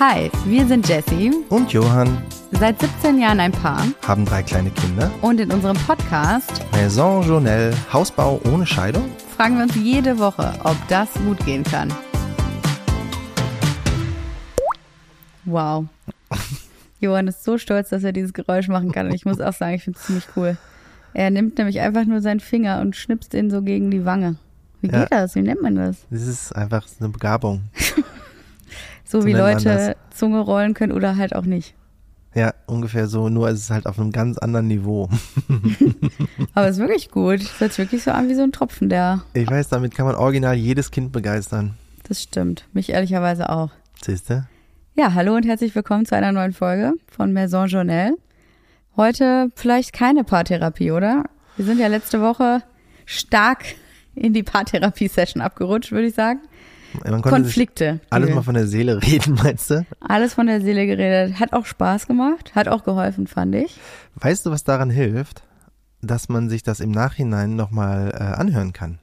Hi, wir sind Jessie, Und Johann seit 17 Jahren ein Paar haben drei kleine Kinder. und in unserem Podcast Maison Journelle, Hausbau ohne Scheidung. fragen wir uns jede Woche, ob das gut gehen kann. Wow. Johann ist so stolz, dass er dieses Geräusch machen kann und ich muss auch sagen, ich finde es ziemlich cool. Er nimmt nämlich einfach nur seinen Finger und schnipst ihn so gegen die Wange. Wie Ja. geht das? Wie nennt man das? Das ist einfach eine Begabung. So So wie Leute Zunge rollen können oder halt auch nicht. Ja, ungefähr so, nur ist es halt auf einem ganz anderen Niveau. Aber es ist wirklich gut. Es hört sich wirklich so an wie so ein Tropfen, der. Ich weiß, damit kann man original jedes Kind begeistern. Das stimmt. Mich ehrlicherweise auch. Siehste? Ja, hallo und herzlich willkommen zu einer neuen Folge von Maison Journelle. Heute vielleicht keine Paartherapie, oder? Wir sind ja letzte Woche stark in die Paartherapie-Session abgerutscht, würde ich sagen. Konflikte. alles mal von der Seele reden, meinst du? alles von der Seele geredet. Hat auch Spaß gemacht, hat auch geholfen, fand ich. Weißt du, was daran hilft? Dass man sich das im Nachhinein nochmal äh, anhören kann.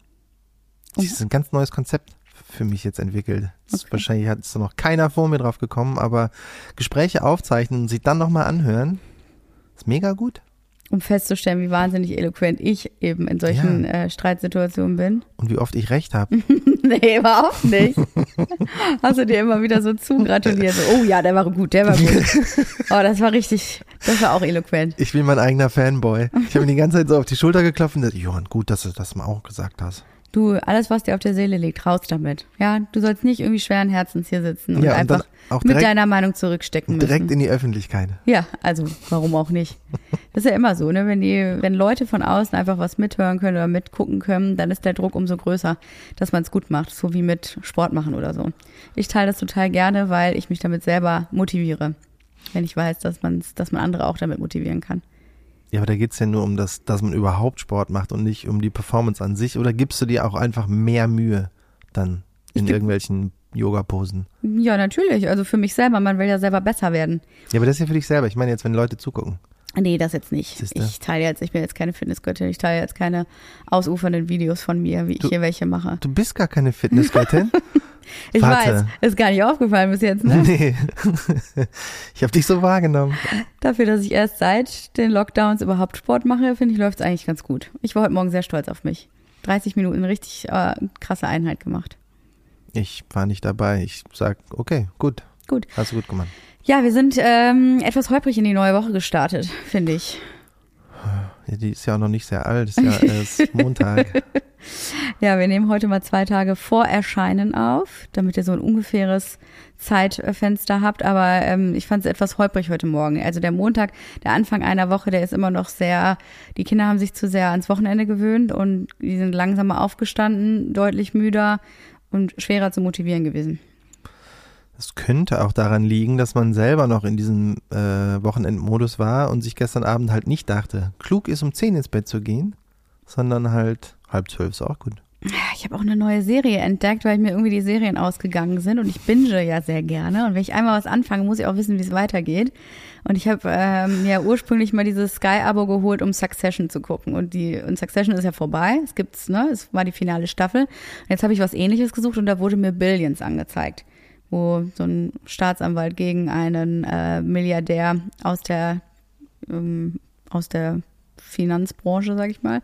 Das ist ein ganz neues Konzept für mich jetzt entwickelt. Okay. Wahrscheinlich hat es noch keiner vor mir drauf gekommen, aber Gespräche aufzeichnen und sich dann nochmal anhören, ist mega gut. Um festzustellen, wie wahnsinnig eloquent ich eben in solchen äh, Streitsituationen bin. Und wie oft ich recht habe. Nee, überhaupt nicht. Hast du dir immer wieder so zugratuliert. So, oh ja, der war gut, der war gut. Oh, das war richtig, das war auch eloquent. Ich bin mein eigener Fanboy. Ich habe mir die ganze Zeit so auf die Schulter geklopft und gesagt, Johann, gut, dass du das mal auch gesagt hast. Du, alles, was dir auf der Seele liegt, raus damit. Ja, du sollst nicht irgendwie schweren Herzens hier sitzen und Ja, und einfach mit direkt- deiner Meinung zurückstecken Direkt müssen. in die Öffentlichkeit. Ja, also warum auch nicht? Das ist ja immer so, ne? Wenn die, wenn Leute von außen einfach was mithören können oder mitgucken können, dann ist der Druck umso größer, dass man es gut macht, so wie mit Sport machen oder so. Ich teile das total gerne, weil ich mich damit selber motiviere. Wenn ich weiß, dass man dass man andere auch damit motivieren kann. Ja, aber da geht's ja nur um das, dass man überhaupt Sport macht und nicht um die Performance an sich. Oder gibst du dir auch einfach mehr Mühe dann in irgendwelchen Yoga-Posen? Ja, natürlich. Also für mich selber, man will ja selber besser werden. Ja, aber das ist ja für dich selber. Ich meine jetzt, wenn Leute zugucken. Nee, das jetzt nicht. Siehste? Ich teile jetzt, ich bin jetzt keine Fitnessgöttin, ich teile jetzt keine ausufernden Videos von mir, wie ich Du- hier welche mache. Du bist gar keine Fitnessgöttin. Ich Warte. weiß, ist gar nicht aufgefallen bis jetzt, ne? nee. ich habe dich so wahrgenommen. Dafür, dass ich erst seit den Lockdowns überhaupt Sport mache, finde ich, läuft es eigentlich ganz gut. Ich war heute Morgen sehr stolz auf mich. 30 Minuten richtig äh, krasse Einheit gemacht. Ich war nicht dabei. Ich sag, okay, gut. Gut. Hast du gut gemacht. Ja, wir sind ähm, etwas holprig in die neue Woche gestartet, finde ich. Die ist ja auch noch nicht sehr alt. Ist ja erst Montag. Ja, wir nehmen heute mal zwei Tage vor Erscheinen auf, damit ihr so ein ungefähres Zeitfenster habt. Aber ähm, ich fand es etwas holprig heute Morgen. Also der Montag, der Anfang einer Woche, der ist immer noch sehr, die Kinder haben sich zu sehr ans Wochenende gewöhnt und die sind langsamer aufgestanden, deutlich müder und schwerer zu motivieren gewesen. Es könnte auch daran liegen, dass man selber noch in diesem äh, Wochenendmodus war und sich gestern Abend halt nicht dachte, klug ist um 10 ins Bett zu gehen, sondern halt halb zwölf ist auch gut. Ich habe auch eine neue Serie entdeckt, weil mir irgendwie die Serien ausgegangen sind und ich binge ja sehr gerne. Und wenn ich einmal was anfange, muss ich auch wissen, wie es weitergeht. Und ich habe ähm, mir ursprünglich mal dieses Sky-Abo geholt, um Succession zu gucken. Und die und Succession ist ja vorbei. Es gibt's, ne? Es war die finale Staffel. Und jetzt habe ich was ähnliches gesucht und da wurde mir Billions angezeigt. Wo so ein Staatsanwalt gegen einen äh, Milliardär aus der ähm, aus der Finanzbranche, sag ich mal,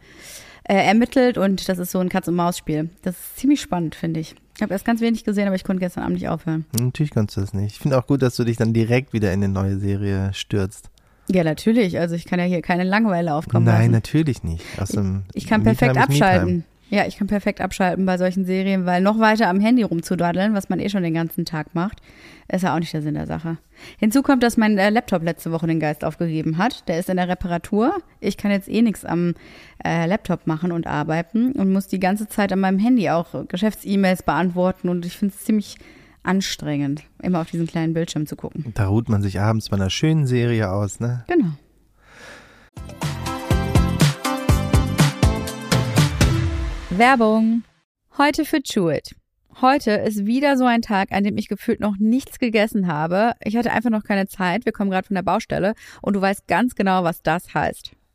äh, ermittelt und das ist so ein Katz-und-Maus-Spiel. Das ist ziemlich spannend, finde ich. Ich habe erst ganz wenig gesehen, aber ich konnte gestern Abend nicht aufhören. Natürlich kannst du das nicht. Ich finde auch gut, dass du dich dann direkt wieder in eine neue Serie stürzt. Ja, natürlich. Also ich kann ja hier keine Langeweile aufkommen Nein, lassen. natürlich nicht. Aus dem Ich kann Me-Time perfekt abschalten. Ja, ich kann perfekt abschalten bei solchen Serien, weil noch weiter am Handy rumzudaddeln, was man eh schon den ganzen Tag macht, ist ja auch nicht der Sinn der Sache. Hinzu kommt, dass mein äh, Laptop letzte Woche den Geist aufgegeben hat. Der ist in der Reparatur. Ich kann jetzt eh nichts am äh, Laptop machen und arbeiten und muss die ganze Zeit an meinem Handy auch Geschäfts-E-Mails beantworten und ich finde es ziemlich anstrengend, immer auf diesen kleinen Bildschirm zu gucken. Da ruht man sich abends bei einer schönen Serie aus, ne? Genau. Werbung. Heute für Chewit. Heute ist wieder so ein Tag, an dem ich gefühlt noch nichts gegessen habe. Ich hatte einfach noch keine Zeit. Wir kommen gerade von der Baustelle und du weißt ganz genau, was das heißt.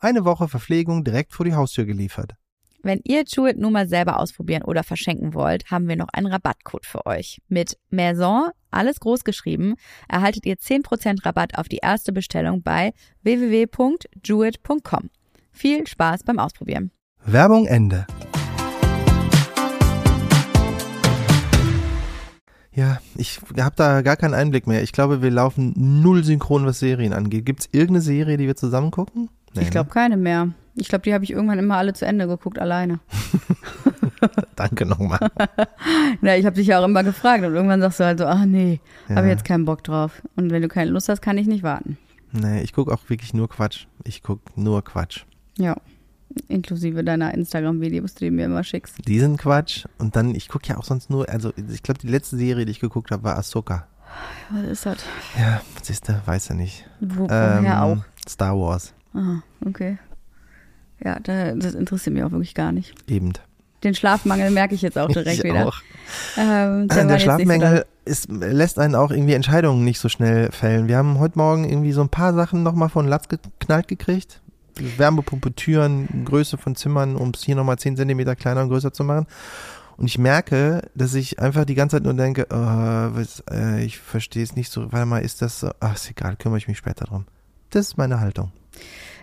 Eine Woche Verpflegung direkt vor die Haustür geliefert. Wenn ihr Jewett nun mal selber ausprobieren oder verschenken wollt, haben wir noch einen Rabattcode für euch. Mit Maison, alles groß geschrieben, erhaltet ihr 10% Rabatt auf die erste Bestellung bei www.jewett.com. Viel Spaß beim Ausprobieren. Werbung Ende. Ja, ich habe da gar keinen Einblick mehr. Ich glaube, wir laufen null synchron, was Serien angeht. Gibt es irgendeine Serie, die wir zusammen gucken? Nee, ich glaube keine mehr. Ich glaube, die habe ich irgendwann immer alle zu Ende geguckt, alleine. ne? Danke nochmal. Na, ich habe dich ja auch immer gefragt und irgendwann sagst du halt so, ach nee, Ja. habe jetzt keinen Bock drauf. Und wenn du keine Lust hast, kann ich nicht warten. Nee, ich gucke auch wirklich nur Quatsch. Ich gucke nur Quatsch. Ja. Inklusive deiner Instagram-Videos, die du mir immer schickst. Die sind Quatsch. Und dann, ich gucke ja auch sonst nur, also ich glaube, die letzte Serie, die ich geguckt habe, war Ahsoka. Was ist das? Ja, siehst du, weiß ja nicht. Wo, Ähm, woher auch? Star Wars, Ah, okay. Ja, da, das interessiert mich auch wirklich gar nicht. eben. Den Schlafmangel merke ich jetzt auch direkt ich wieder. auch. Ähm, Der, so Schlafmangel ist, lässt einen auch irgendwie Entscheidungen nicht so schnell fällen. Wir haben heute Morgen irgendwie so ein paar Sachen nochmal von Latz geknallt gekriegt. Wärmepumpe, Türen, Größe von Zimmern, um es hier nochmal 10 Zentimeter kleiner und größer zu machen. Und ich merke, dass ich einfach die ganze Zeit nur denke, oh, was, äh, ich verstehe es nicht so, warte mal, ist das so, ach, ist egal, kümmere ich mich später drum. Das ist meine Haltung.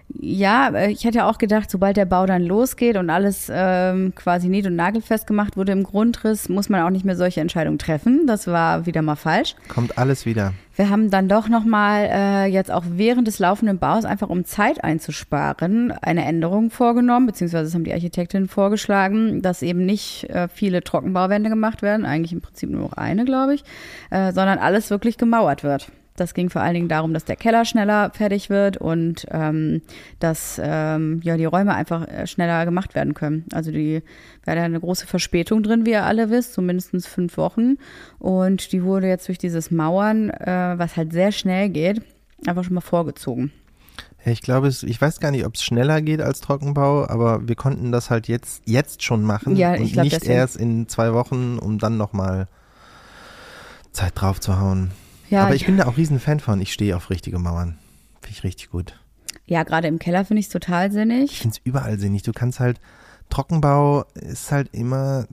Ja, äh, ich hätte auch gedacht, sobald der Bau dann losgeht und alles ähm, quasi nied- und nagelfest gemacht wurde im Grundriss, muss man auch nicht mehr solche Entscheidungen treffen. Das war wieder mal falsch. Kommt alles wieder. Wir haben dann doch nochmal äh, jetzt auch während des laufenden Baus, einfach um Zeit einzusparen, eine Änderung vorgenommen, beziehungsweise das haben die Architektinnen vorgeschlagen, dass eben nicht äh, viele Trockenbauwände gemacht werden, eigentlich im Prinzip nur noch eine, glaube ich, äh, sondern alles wirklich gemauert wird. Das ging vor allen Dingen darum, dass der Keller schneller fertig wird und ähm, dass ähm, ja die Räume einfach äh, schneller gemacht werden können. Also die wir hatten eine große Verspätung drin, wie ihr alle wisst, so mindestens fünf Wochen. Und die wurde jetzt durch dieses Mauern, äh, was halt sehr schnell geht, einfach schon mal vorgezogen. Ich glaube, ich weiß gar nicht, ob es schneller geht als Trockenbau, aber wir konnten das halt jetzt, jetzt schon machen Ja, ich und glaub, nicht erst in zwei Wochen, um dann nochmal Zeit drauf zu hauen. Ja, aber ich bin da auch riesen Fan von. Ich stehe auf richtige Mauern. Finde ich richtig gut. ja gerade im Keller finde ich es total Ich sinnig. finde es überall sinnig. Du kannst halt, Trockenbau ist halt immer,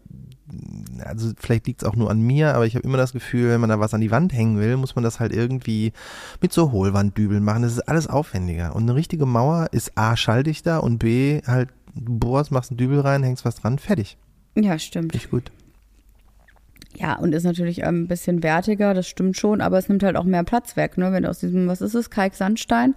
also vielleicht liegt es auch nur an mir, aber ich habe immer das Gefühl, wenn man da was an die Wand hängen will, muss man das halt irgendwie mit so Hohlwanddübeln machen. Das ist alles aufwendiger. Und eine richtige Mauer ist A, schalldichter und B, halt, du bohrst, machst einen Dübel rein, hängst was dran, fertig. Ja, stimmt. Finde ich gut. Ja, und ist natürlich ein bisschen wertiger, das stimmt schon, aber es nimmt halt auch mehr Platz weg, ne? Wenn du aus diesem, was ist es, Kalksandstein,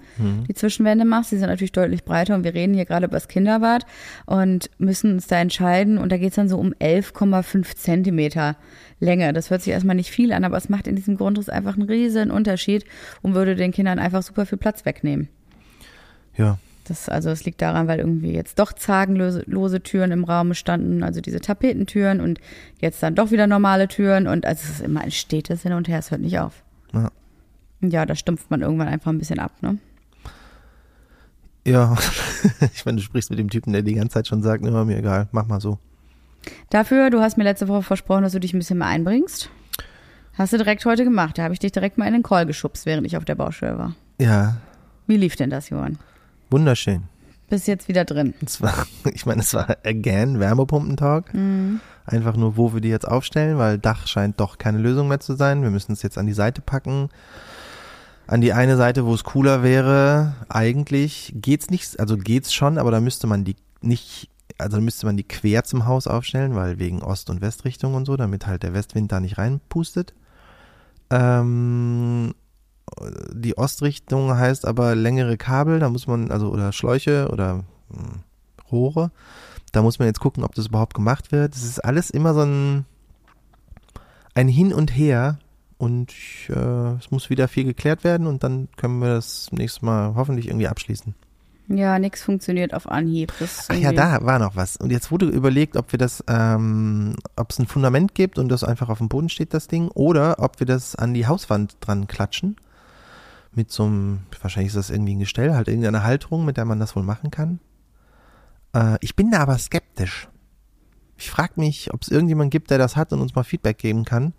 die Zwischenwände machst, die sind natürlich deutlich breiter und wir reden hier gerade über das Kinderbad und müssen uns da entscheiden und da geht's dann so um 11,5 Zentimeter Länge. Das hört sich erstmal nicht viel an, aber es macht in diesem Grundriss einfach einen riesen Unterschied und würde den Kindern einfach super viel Platz wegnehmen. Ja. Das, also es liegt daran, weil irgendwie jetzt doch zagenlose lose Türen im Raum standen, also diese Tapetentüren und jetzt dann doch wieder normale Türen und also es ist immer ein stetes Hin und Her, es hört nicht auf. Ja. Ja, da stumpft man irgendwann einfach ein bisschen ab, ne? Ja, ich meine, du sprichst mit dem Typen, der die ganze Zeit schon sagt, immer mir egal, mach mal so. Dafür, du hast mir letzte Woche versprochen, dass du dich ein bisschen mehr einbringst. Hast du direkt heute gemacht. Da habe ich dich direkt mal in den Call geschubst, während ich auf der Baustelle war. Ja, Wie lief denn das, Johann? Wunderschön. Bist jetzt wieder drin. Es war, ich meine, es war again Wärmepumpentag. Einfach nur, wo wir die jetzt aufstellen, weil Dach scheint doch keine Lösung mehr zu sein. Wir müssen es jetzt an die Seite packen. An die eine Seite, wo es cooler wäre. Eigentlich geht's nicht, also geht's schon, aber da müsste man die nicht, also da müsste man die quer zum Haus aufstellen, weil wegen Ost- und Westrichtung und so, damit halt der Westwind da nicht reinpustet. Ähm, die Ostrichtung heißt aber längere Kabel, da muss man, also oder Schläuche oder hm, Rohre. Da muss man jetzt gucken, ob das überhaupt gemacht wird. Es ist alles immer so ein, ein Hin und Her und äh, es muss wieder viel geklärt werden und dann können wir das nächste Mal hoffentlich irgendwie abschließen. Ja, nix funktioniert auf Anhieb. Das Ach ja, da war noch was. Und jetzt wurde überlegt, ob wir das, ähm, ob es ein Fundament gibt und das einfach auf dem Boden steht, das Ding, oder ob wir das an die Hauswand dran klatschen. Mit so einem, wahrscheinlich ist das irgendwie ein Gestell, halt irgendeine Halterung, mit der man das wohl machen kann. Äh, ich bin da aber skeptisch. Ich frage mich, ob es irgendjemand gibt, der das hat und uns mal Feedback geben kann.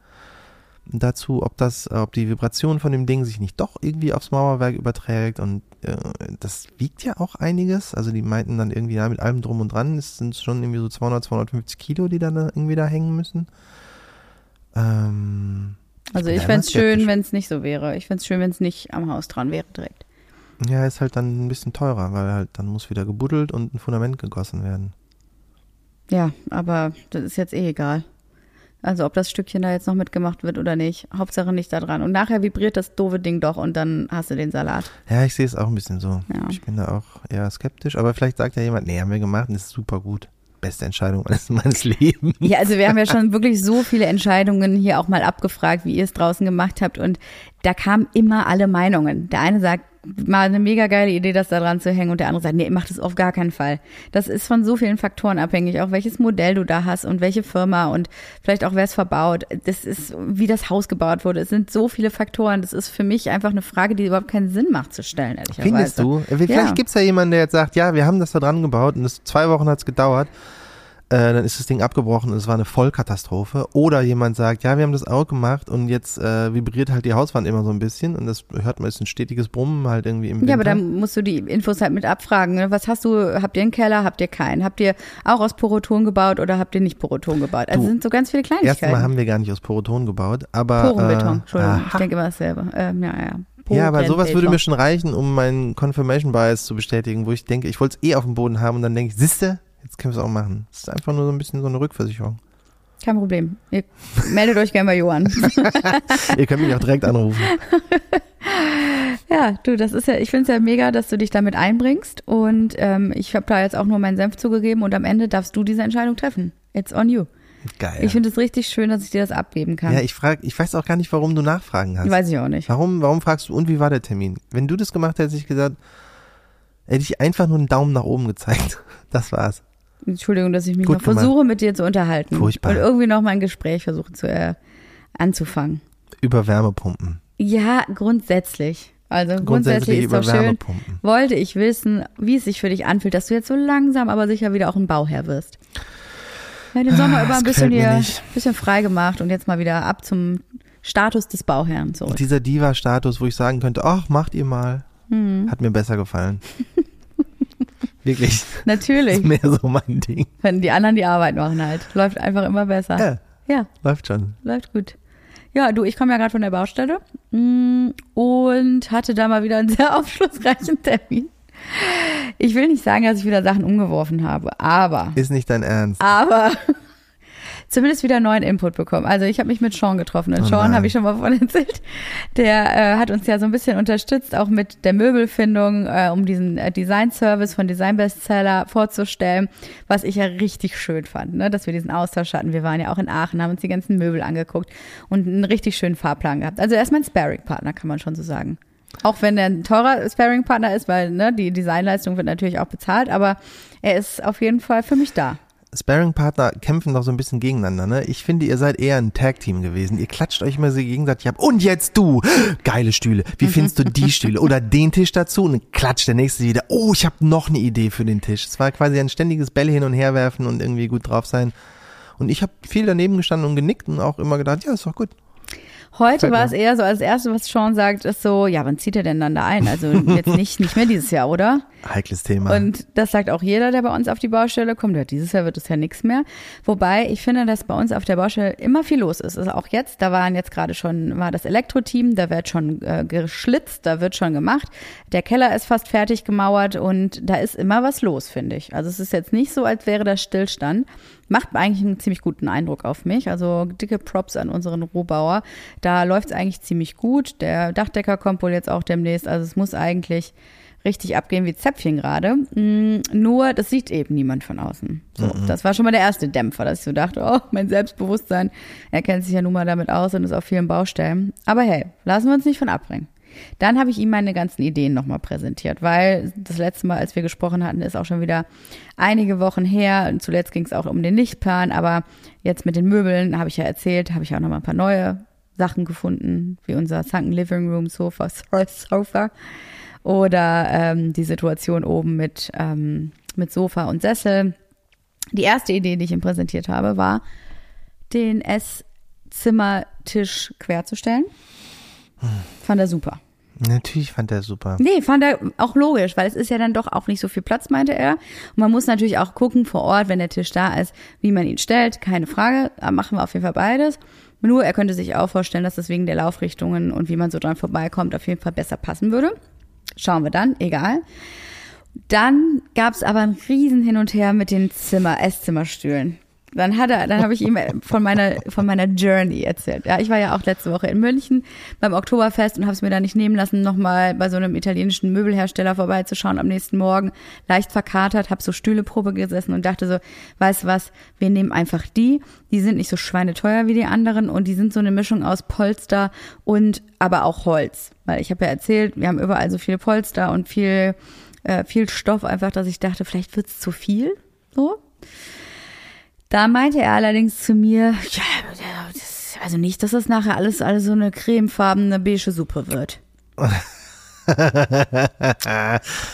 Dazu, ob das, äh, ob die Vibration von dem Ding sich nicht doch irgendwie aufs Mauerwerk überträgt und äh, das wiegt ja auch einiges. Also die meinten dann irgendwie, ja, mit allem drum und dran, es sind schon irgendwie so 200, 250 Kilo, die dann da irgendwie da hängen müssen. Ähm, Also ich da fänd's immer schön, wenn es nicht so wäre. Ich fänd's schön, wenn es nicht am Haus dran wäre direkt. ja, ist halt dann ein bisschen teurer, weil halt dann muss wieder gebuddelt und ein Fundament gegossen werden. Ja, aber das ist jetzt eh egal. Also ob das Stückchen da jetzt noch mitgemacht wird oder nicht. Hauptsache nicht da dran. Und nachher vibriert das doofe Ding doch und dann hast du den Salat. Ja, ich sehe es auch ein bisschen so. Ja. Ich bin da auch eher skeptisch, aber vielleicht sagt ja jemand, nee, haben wir gemacht und ist super gut. Beste Entscheidung meines, meines Lebens. Ja, also wir haben ja schon wirklich so viele Entscheidungen hier auch mal abgefragt, wie ihr es draußen gemacht habt. Und da kamen immer alle Meinungen. Der eine sagt, mal eine mega geile Idee, das da dran zu hängen. Und der andere sagt, nee, mach das auf gar keinen Fall. Das ist von so vielen Faktoren abhängig, auch welches Modell du da hast und welche Firma und vielleicht auch wer es verbaut. Das ist, wie das Haus gebaut wurde. Es sind so viele Faktoren. Das ist für mich einfach eine Frage, die überhaupt keinen Sinn macht zu stellen, ehrlicherweise. Findest du? Äh, Vielleicht Ja. gibt's ja jemanden, der jetzt sagt, ja, wir haben das da dran gebaut und es zwei Wochen hat's gedauert. Äh, dann ist das Ding abgebrochen und es war eine Vollkatastrophe. Oder jemand sagt, ja, wir haben das auch gemacht und jetzt äh, vibriert halt die Hauswand immer so ein bisschen und das hört man, ist ein stetiges Brummen halt irgendwie im Winter. Ja, aber dann musst du die Infos halt mit abfragen. ne? Was hast du, habt ihr einen Keller, habt ihr keinen? Habt ihr auch aus Poroton gebaut oder habt ihr nicht Poroton gebaut? Also Du, es sind so ganz viele Erstmal Kleinigkeiten. haben wir gar nicht aus Poroton gebaut, aber Porenbeton, äh, Entschuldigung, ich aha. denke immer dasselbe. Ähm, ja, ja. Ja, aber sowas würde mir schon reichen, um meinen Confirmation Bias zu bestätigen, wo ich denke, ich wollte es eh auf dem Boden haben und dann denke ich, siehste, jetzt können wir es auch machen. Das ist einfach nur so ein bisschen so eine Rückversicherung. Kein Problem. Ihr meldet euch gerne bei Johann. Ihr könnt mich auch direkt anrufen. ja, du, das ist ja, ich finde es ja mega, dass du dich damit einbringst. Und ähm, ich habe da jetzt auch nur meinen Senf zugegeben und am Ende darfst du diese Entscheidung treffen. It's on you. Geil. Ich finde es richtig schön, dass ich dir das abgeben kann. ja, ich frage, ich weiß auch gar nicht, warum du Nachfragen hast. Weiß ich auch nicht. Warum, warum fragst du, und wie war der Termin? Wenn du das gemacht hättest, hätte ich gesagt, hätte ich einfach nur einen Daumen nach oben gezeigt. Das war's. Entschuldigung, dass ich mich Gut noch gemacht. versuche, mit dir zu unterhalten. Furchtbar. Und irgendwie noch mal ein Gespräch versuche zu äh, anzufangen. Über Wärmepumpen. Ja, grundsätzlich. Also grundsätzlich, Grundsätzlich ist über doch schön. Wollte ich wissen, wie es sich für dich anfühlt, dass du jetzt so langsam, aber sicher wieder auch ein Bauherr wirst. Ja, den Sommer Ah, über ein bisschen hier, bisschen frei gemacht und jetzt mal wieder ab zum Status des Bauherrn zurück. Dieser Diva-Status, wo ich sagen könnte, ach, macht ihr mal. Hm. Hat mir besser gefallen. Wirklich. Natürlich, Ist mehr so mein Ding. wenn die anderen die Arbeit machen halt. Läuft einfach immer besser. Ja, ja. läuft schon. Läuft gut. Ja, du, ich komme ja gerade von der Baustelle mm, und hatte da mal wieder einen sehr aufschlussreichen Termin. Ich will nicht sagen, dass ich wieder Sachen umgeworfen habe, aber, Ist nicht dein Ernst. aber zumindest wieder neuen Input bekommen. Also ich habe mich mit Sean getroffen und Oh Sean habe ich schon mal von erzählt. Der äh, hat uns ja so ein bisschen unterstützt, auch mit der Möbelfindung, äh, um diesen äh, Design-Service von Design Bestseller vorzustellen, was ich ja richtig schön fand, ne? dass wir diesen Austausch hatten. Wir waren ja auch in Aachen, haben uns die ganzen Möbel angeguckt und einen richtig schönen Fahrplan gehabt. Also er ist mein Sparring-Partner, kann man schon so sagen. Auch wenn er ein teurer Sparring-Partner ist, weil ne, die Designleistung wird natürlich auch bezahlt, aber er ist auf jeden Fall für mich da. Sparring-Partner kämpfen doch so ein bisschen gegeneinander, ne? Ich finde, ihr seid eher ein Tag-Team gewesen. Ihr klatscht euch immer so gegenseitig ab. Und jetzt du! Geile Stühle. Wie findest du die Stühle? Oder den Tisch dazu? Und dann klatscht der nächste wieder. Oh, ich habe noch eine Idee für den Tisch. Es war quasi ein ständiges Bälle hin und her werfen und irgendwie gut drauf sein. Und ich habe viel daneben gestanden und genickt und auch immer gedacht, ja, ist doch gut. Heute war es eher so, als Erste, was Sean sagt, ist so, ja, wann zieht er denn dann da ein? Also jetzt nicht, nicht mehr dieses Jahr, oder? Heikles Thema. Und das sagt auch jeder, der bei uns auf die Baustelle kommt. Ja, dieses Jahr wird es ja nichts mehr. Wobei ich finde, dass bei uns auf der Baustelle immer viel los ist. Also auch jetzt, da waren jetzt gerade schon, war das Elektro-Team, da wird schon äh, geschlitzt, da wird schon gemacht. Der Keller ist fast fertig gemauert und da ist immer was los, finde ich. Also es ist jetzt nicht so, als wäre das Stillstand. Macht eigentlich einen ziemlich guten Eindruck auf mich. Also dicke Props an unseren Rohbauer. Da läuft es eigentlich ziemlich gut. Der Dachdecker kommt wohl jetzt auch demnächst. Also es muss eigentlich richtig abgehen wie Zäpfchen gerade. Mm, Nur, das sieht eben niemand von außen. So, das war schon mal der erste Dämpfer, dass ich so dachte, oh, mein Selbstbewusstsein, er kennt sich ja nun mal damit aus und ist auf vielen Baustellen. Aber hey, lassen wir uns nicht von abbringen. Dann habe ich ihm meine ganzen Ideen nochmal präsentiert, weil das letzte Mal, als wir gesprochen hatten, ist auch schon wieder einige Wochen her. Und zuletzt ging es auch um den Lichtplan, aber jetzt mit den Möbeln, habe ich ja erzählt, habe ich auch nochmal ein paar neue Sachen gefunden, wie unser Sunken Living Room Sofa, Sofa oder ähm, die Situation oben mit, ähm, mit Sofa und Sessel. Die erste Idee, die ich ihm präsentiert habe, war, den Esszimmertisch querzustellen. Fand er super. Natürlich fand er super. Nee, fand er auch logisch, weil es ist ja dann doch auch nicht so viel Platz, meinte er. Und man muss natürlich auch gucken vor Ort, wenn der Tisch da ist, wie man ihn stellt. Keine Frage, machen wir auf jeden Fall beides. Nur er könnte sich auch vorstellen, dass das wegen der Laufrichtungen und wie man so dran vorbeikommt, auf jeden Fall besser passen würde. Schauen wir dann, egal. Dann gab es aber ein Riesen hin und her mit den Zimmer, Esszimmerstühlen. Dann hat er, dann habe ich ihm von meiner von meiner Journey erzählt. Ja, ich war ja auch letzte Woche in München beim Oktoberfest und habe es mir da nicht nehmen lassen, nochmal bei so einem italienischen Möbelhersteller vorbeizuschauen am nächsten Morgen. Leicht verkatert, habe so Stühleprobe gesessen und dachte so, weißt was, wir nehmen einfach die. Die sind nicht so schweineteuer wie die anderen und die sind so eine Mischung aus Polster und aber auch Holz. Weil ich habe ja erzählt, wir haben überall so viele Polster und viel äh, viel Stoff einfach, dass ich dachte, vielleicht wird's zu viel. So. Da meinte er allerdings zu mir, ja, das, also nicht, dass das nachher alles, alles so eine cremefarbene beige Suppe wird.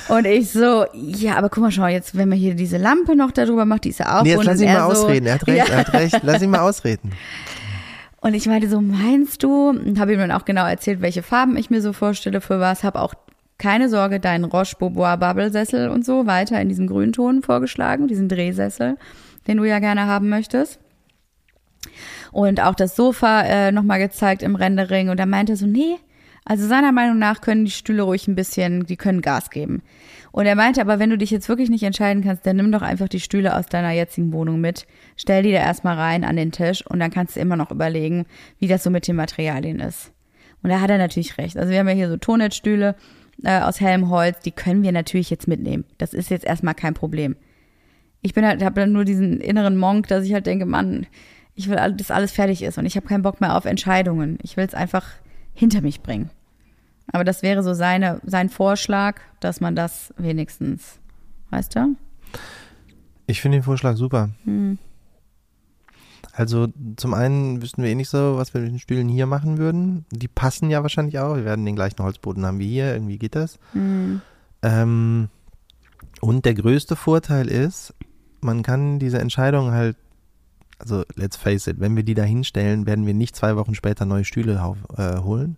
Und ich so, ja, aber guck mal, schau, jetzt, wenn man hier diese Lampe noch darüber macht, die ist ja auch Nee, jetzt lass ihn mal so, ausreden. Er hat recht, Ja. er hat recht. Lass ihn mal ausreden. Und ich meinte so, meinst du? Und habe ihm dann auch genau erzählt, welche Farben ich mir so vorstelle für was. Habe auch keine Sorge, deinen Roche Beaubois Bubble Sessel und so weiter in diesem Grünton vorgeschlagen, diesen Drehsessel, den du ja gerne haben möchtest. Und auch das Sofa äh, nochmal gezeigt im Rendering. Und er meinte so, nee, also seiner Meinung nach können die Stühle ruhig ein bisschen, die können Gas geben. Und er meinte, aber wenn du dich jetzt wirklich nicht entscheiden kannst, dann nimm doch einfach die Stühle aus deiner jetzigen Wohnung mit, stell die da erstmal rein an den Tisch und dann kannst du immer noch überlegen, wie das so mit den Materialien ist. Und da hat er natürlich recht. Also wir haben ja hier so Tonnettstühle äh, aus hellem Holz, die können wir natürlich jetzt mitnehmen. Das ist jetzt erstmal kein Problem. Ich bin halt, habe dann nur diesen inneren Monk, dass ich halt denke, Mann, ich will, dass alles fertig ist und ich habe keinen Bock mehr auf Entscheidungen. Ich will es einfach hinter mich bringen. Aber das wäre so seine, sein Vorschlag, dass man das wenigstens, weißt du? Ich finde den Vorschlag super. Hm. Also zum einen wüssten wir eh nicht so, was wir mit den Stühlen hier machen würden. Die passen ja wahrscheinlich auch. Wir werden den gleichen Holzboden haben wie hier. Irgendwie geht das. Hm. Ähm, und der größte Vorteil ist, man kann diese Entscheidung halt, also let's face it, wenn wir die da hinstellen, werden wir nicht zwei Wochen später neue Stühle auf, äh, holen,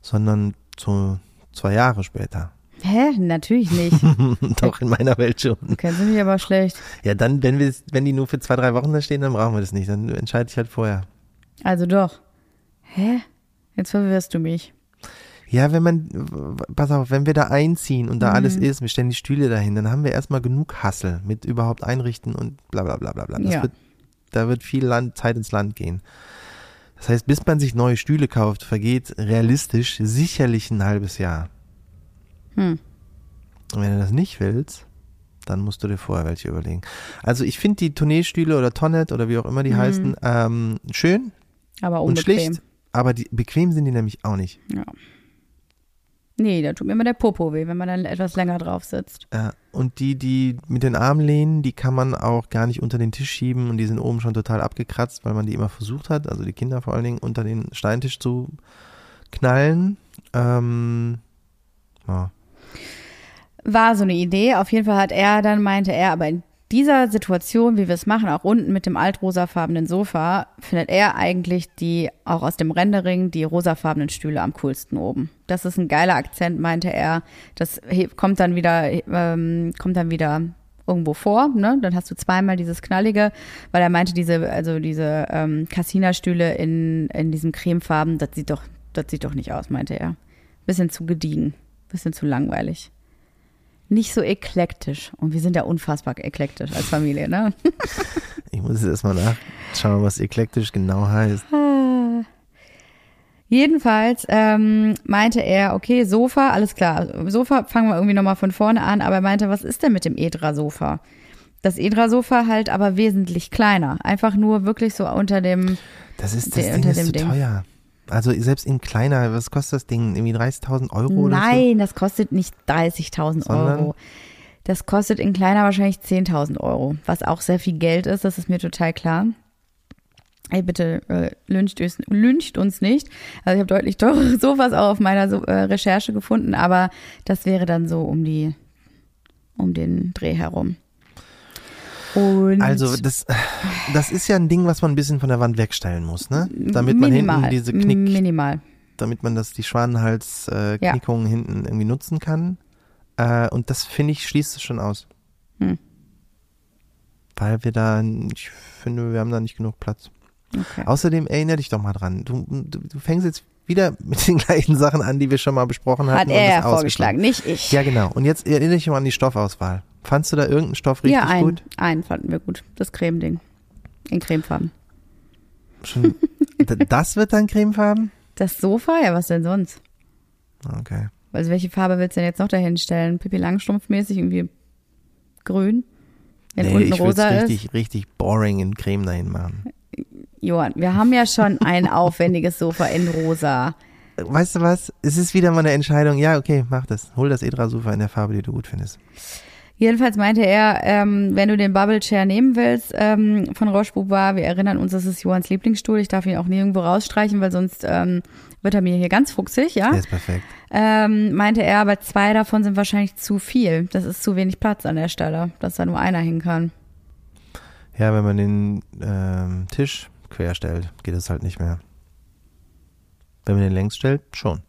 sondern zu zwei Jahre später. Hä? Natürlich nicht. Doch in meiner Welt schon. Kennen Sie mich aber schlecht. Ja, dann, wenn wir, wenn die nur für zwei, drei Wochen da stehen, dann brauchen wir das nicht. Dann entscheide ich halt vorher. Also doch. Hä? Jetzt verwirrst du mich. Ja, wenn man, pass auf, wenn wir da einziehen und da alles ist, wir stellen die Stühle dahin, dann haben wir erstmal genug Hassel mit überhaupt einrichten und bla bla bla bla bla. Ja. wird, da wird viel Land, Zeit ins Land gehen. Das heißt, bis man sich neue Stühle kauft, vergeht realistisch sicherlich ein halbes Jahr. Hm. Und wenn du das nicht willst, dann musst du dir vorher welche überlegen. Also ich finde die Tourneestühle oder Tonnet oder wie auch immer die Mhm. heißen, ähm, schön Aber und unbequem. schlicht, aber die, bequem sind die nämlich auch nicht. Ja. Nee, da tut mir immer der Popo weh, wenn man dann etwas länger drauf sitzt. Ja, und die, die mit den Armlehnen, die kann man auch gar nicht unter den Tisch schieben und die sind oben schon total abgekratzt, weil man die immer versucht hat, also die Kinder vor allen Dingen, unter den Steintisch zu knallen. Ähm, ja. War so eine Idee. Auf jeden Fall hat er dann meinte er, aber in dieser Situation, wie wir es machen, auch unten mit dem altrosafarbenen Sofa, findet er eigentlich die, auch aus dem Rendering, die rosafarbenen Stühle am coolsten oben. Das ist ein geiler Akzent, meinte er. Das kommt dann wieder, ähm, kommt dann wieder irgendwo vor, ne? Dann hast du zweimal dieses knallige, weil er meinte, diese, also diese ähm, Cassina-Stühle in, in diesen Cremefarben, das sieht doch, das sieht doch nicht aus, meinte er. Bisschen zu gediegen, bisschen zu langweilig. Nicht so eklektisch. Und wir sind ja unfassbar eklektisch als Familie, ne? Ich muss jetzt erstmal nachschauen, was eklektisch genau heißt. Jedenfalls ähm, meinte er, okay, Sofa, alles klar. Sofa fangen wir irgendwie nochmal von vorne an, aber er meinte, was ist denn mit dem Edra-Sofa? Das Edra-Sofa halt aber wesentlich kleiner. Einfach nur wirklich so unter dem, Das ist, das Der- Ding unter ist dem zu Ding. teuer. Also selbst in kleiner, was kostet das Ding? Irgendwie 30.000 Euro oder so? Nein, das kostet nicht 30.000 Sondern? Euro. Das kostet in kleiner wahrscheinlich 10.000 Euro, was auch sehr viel Geld ist, das ist mir total klar. Ey, bitte äh, lyncht, uns, lyncht uns nicht. Also ich habe deutlich teurere Sofas auch auf meiner so, äh, Recherche gefunden, aber das wäre dann so um die um den Dreh herum. Und Also das, das ist ja ein Ding, was man ein bisschen von der Wand wegstellen muss, ne? Damit man minimal, hinten diese Knick, minimal. damit man das die Schwanenhals-Knickungen äh, Ja. Hinten irgendwie nutzen kann. Äh, und das finde ich schließt es schon aus. Hm. Weil wir da, ich finde, wir haben da nicht genug Platz. Okay. Außerdem erinnere dich doch mal dran. Du, du, du fängst jetzt wieder mit den gleichen Sachen an, die wir schon mal besprochen hatten. Hat und er das ja vorgeschlagen, nicht ich. Ja, genau. Und jetzt erinnere dich mal an die Stoffauswahl. Fandst du da irgendeinen Stoff richtig ja, einen, gut? einen fanden wir gut. Das Cremeding. In Cremefarben. Schon, das wird dann cremefarben? Das Sofa? Ja, was denn sonst? Okay. Also welche Farbe willst du denn jetzt noch dahin stellen? Pippi Langstrumpf-mäßig irgendwie grün? Wenn nee, unten ich rosa es ist? richtig, richtig boring in Creme dahin machen. Johann, wir haben ja schon ein aufwendiges Sofa in rosa. Weißt du was? Es ist wieder mal eine Entscheidung. Ja, okay, mach das. Hol das Edra-Sofa in der Farbe, die du gut findest. Jedenfalls meinte er, ähm, wenn du den Bubble Chair nehmen willst ähm, von Roche Boubois, wir erinnern uns, das ist Johanns Lieblingsstuhl. Ich darf ihn auch nirgendwo rausstreichen, weil sonst ähm, wird er mir hier ganz fuchsig, ja? Der ist perfekt. Ähm, meinte er, aber zwei davon sind wahrscheinlich zu viel. Das ist zu wenig Platz an der Stelle, dass da nur einer hin kann. Ja, wenn man den ähm, Tisch quer stellt, geht es halt nicht mehr. Wenn man den längs stellt, schon.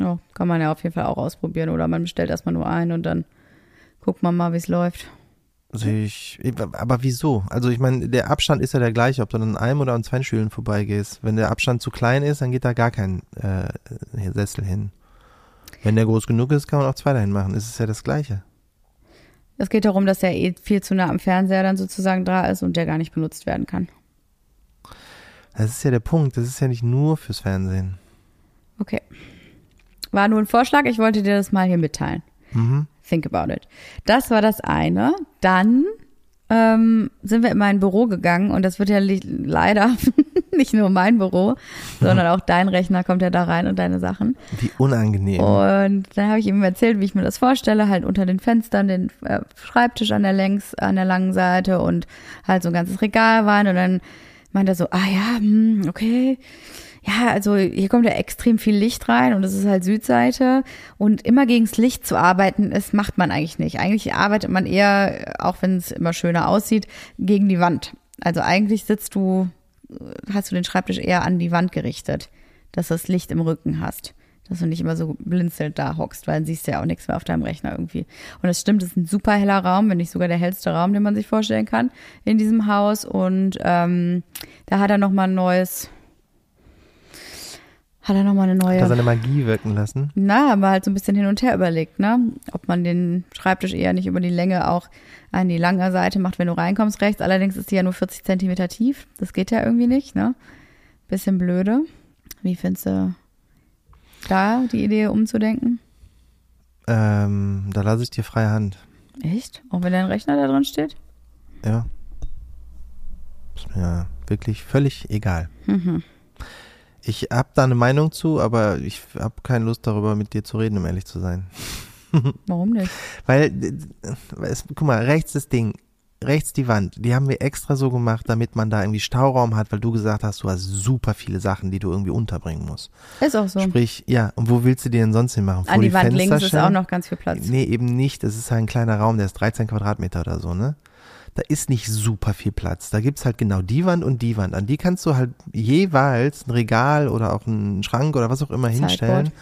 Ja, kann man ja auf jeden Fall auch ausprobieren. Oder man bestellt erstmal nur einen und dann guckt man mal, wie es läuft. Sehe ich, aber wieso? Also ich meine, der Abstand ist ja der gleiche, ob du an einem oder an zwei Stühlen vorbeigehst. Wenn der Abstand zu klein ist, dann geht da gar kein äh, Sessel hin. Wenn der groß genug ist, kann man auch zwei dahin machen. Es ist ja das Gleiche. Es geht darum, dass der eh viel zu nah am Fernseher dann sozusagen da ist und der gar nicht benutzt werden kann. Das ist ja der Punkt. Das ist ja nicht nur fürs Fernsehen. Okay. War nur ein Vorschlag, ich wollte dir das mal hier mitteilen. Mhm. Think about it. Das war das eine. Dann ähm, sind wir in mein Büro gegangen und das wird ja leider nicht nur mein Büro, sondern auch dein Rechner kommt ja da rein und deine Sachen. Wie unangenehm. Und dann habe ich ihm erzählt, wie ich mir das vorstelle, halt unter den Fenstern den äh, Schreibtisch an der längs, an der langen Seite und halt so ein ganzes Regalwein und dann meint er so, ah ja, hm, okay. Ja, also hier kommt ja extrem viel Licht rein und es ist halt Südseite und immer gegens Licht zu arbeiten, ist macht man eigentlich nicht. Eigentlich arbeitet man eher, auch wenn es immer schöner aussieht, gegen die Wand. Also eigentlich sitzt du, hast du den Schreibtisch eher an die Wand gerichtet, dass du das Licht im Rücken hast dass du nicht immer so blinzelt da hockst, weil dann siehst du ja auch nichts mehr auf deinem Rechner irgendwie. Und das stimmt, es ist ein super heller Raum, wenn nicht sogar der hellste Raum, den man sich vorstellen kann in diesem Haus. Und ähm, da hat er nochmal ein neues, hat er nochmal eine Hat er neue, seine Magie wirken lassen. na, haben wir halt so ein bisschen hin und her überlegt, ne? Ob man den Schreibtisch eher nicht über die Länge auch an die lange Seite macht, wenn du reinkommst rechts. Allerdings ist die ja nur 40 Zentimeter tief. Das geht ja irgendwie nicht, ne? Bisschen blöde. Wie findest du da die Idee umzudenken? Ähm, da lasse ich dir freie Hand. Echt? Auch wenn dein Rechner da drin steht? Ja. Ist mir wirklich völlig egal. Mhm. Ich habe da eine Meinung zu, aber ich habe keine Lust darüber mit dir zu reden, um ehrlich zu sein. Warum nicht? Weil, äh, es, guck mal, rechts das Ding. rechts die Wand, die haben wir extra so gemacht, damit man da irgendwie Stauraum hat, weil du gesagt hast, du hast super viele Sachen, die du irgendwie unterbringen musst. Ist auch so. Sprich, ja, und wo willst du die denn sonst hin machen? An die, Wand links ist auch noch ganz viel Platz. Nee, eben nicht. Das ist halt ein kleiner Raum, der ist 13 Quadratmeter oder so, ne? Da ist nicht super viel Platz. Da gibt's halt genau die Wand und die Wand. An die kannst du halt jeweils ein Regal oder auch einen Schrank oder was auch immer Sideboard. hinstellen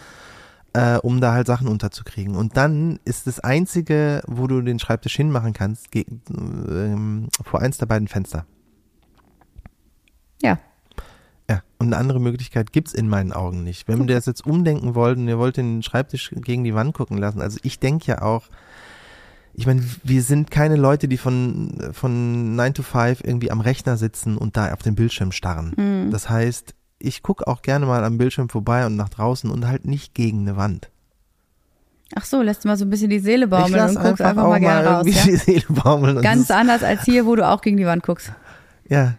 äh, um da halt Sachen unterzukriegen. Und dann ist das einzige, wo du den Schreibtisch hinmachen kannst, ähm, vor eins der beiden Fenster. Ja. Ja, und eine andere Möglichkeit gibt's in meinen Augen nicht. Wenn wir das jetzt umdenken wollten, ihr wollt den Schreibtisch gegen die Wand gucken lassen, also ich denke ja auch, ich meine, wir sind keine Leute, die von, von 9 to 5 irgendwie am Rechner sitzen und da auf den Bildschirm starren. Mhm. Das heißt, ich gucke auch gerne mal am Bildschirm vorbei und nach draußen und halt nicht gegen eine Wand. Ach so, lässt du mal so ein bisschen die Seele baumeln und guckst einfach, auch mal gerne raus. irgendwie Ja? die Seele baumeln. Ganz anders als hier, wo du auch gegen die Wand guckst. ja.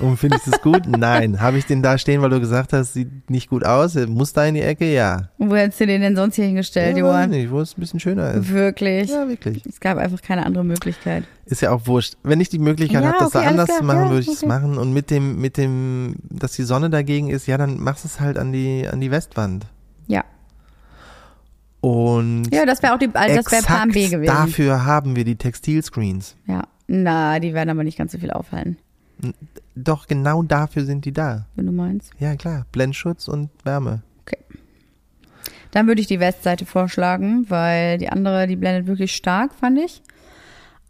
Und findest du es gut? Nein. Habe ich den da stehen, weil du gesagt hast, sieht nicht gut aus? Muss da in die Ecke? Ja. Und wo hättest du den denn sonst hier hingestellt, ja weiß ich Johann? nicht, wo es ein bisschen schöner ist. Wirklich? Ja, wirklich. Es gab einfach keine andere Möglichkeit. Ist ja auch wurscht. Wenn ich die Möglichkeit Ja, habe, das okay, da anders zu machen, Ja, würde ich es okay. machen. Und mit dem, mit dem, dass die Sonne dagegen ist, ja, dann machst du es halt an die, an die Westwand. Ja. Und Ja, das wäre auch die, also das wäre Plan B gewesen. dafür haben wir die Textilscreens. Ja. Na, die werden aber nicht ganz so viel aufhalten, Doch genau dafür sind die da. wenn du meinst. Ja, klar. Blendschutz und Wärme. Dann würde ich die Westseite vorschlagen, weil die andere, die blendet wirklich stark, fand ich.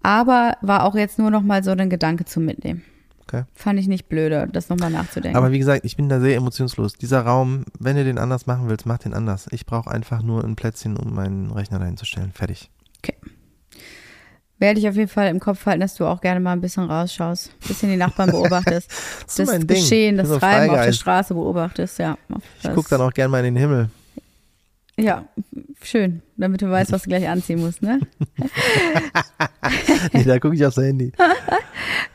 Aber war auch jetzt nur noch mal so ein Gedanke zum Mitnehmen. Okay. Fand ich nicht blöde, das nochmal nachzudenken. Aber wie gesagt, ich bin da sehr emotionslos. Dieser Raum, wenn du den anders machen willst, mach den anders. Ich brauche einfach nur ein Plätzchen, um meinen Rechner dahin zu stellen. Fertig. Werde ich auf jeden Fall im Kopf halten, dass du auch gerne mal ein bisschen rausschaust, ein bisschen die Nachbarn beobachtest, Das das. Geschehen, das so Treiben auf der Freigeist. Straße beobachtest, ja. Ich gucke dann auch gerne mal in den Himmel. Ja, schön, damit du weißt, was du gleich anziehen musst, ne? nee, da gucke ich aufs Handy.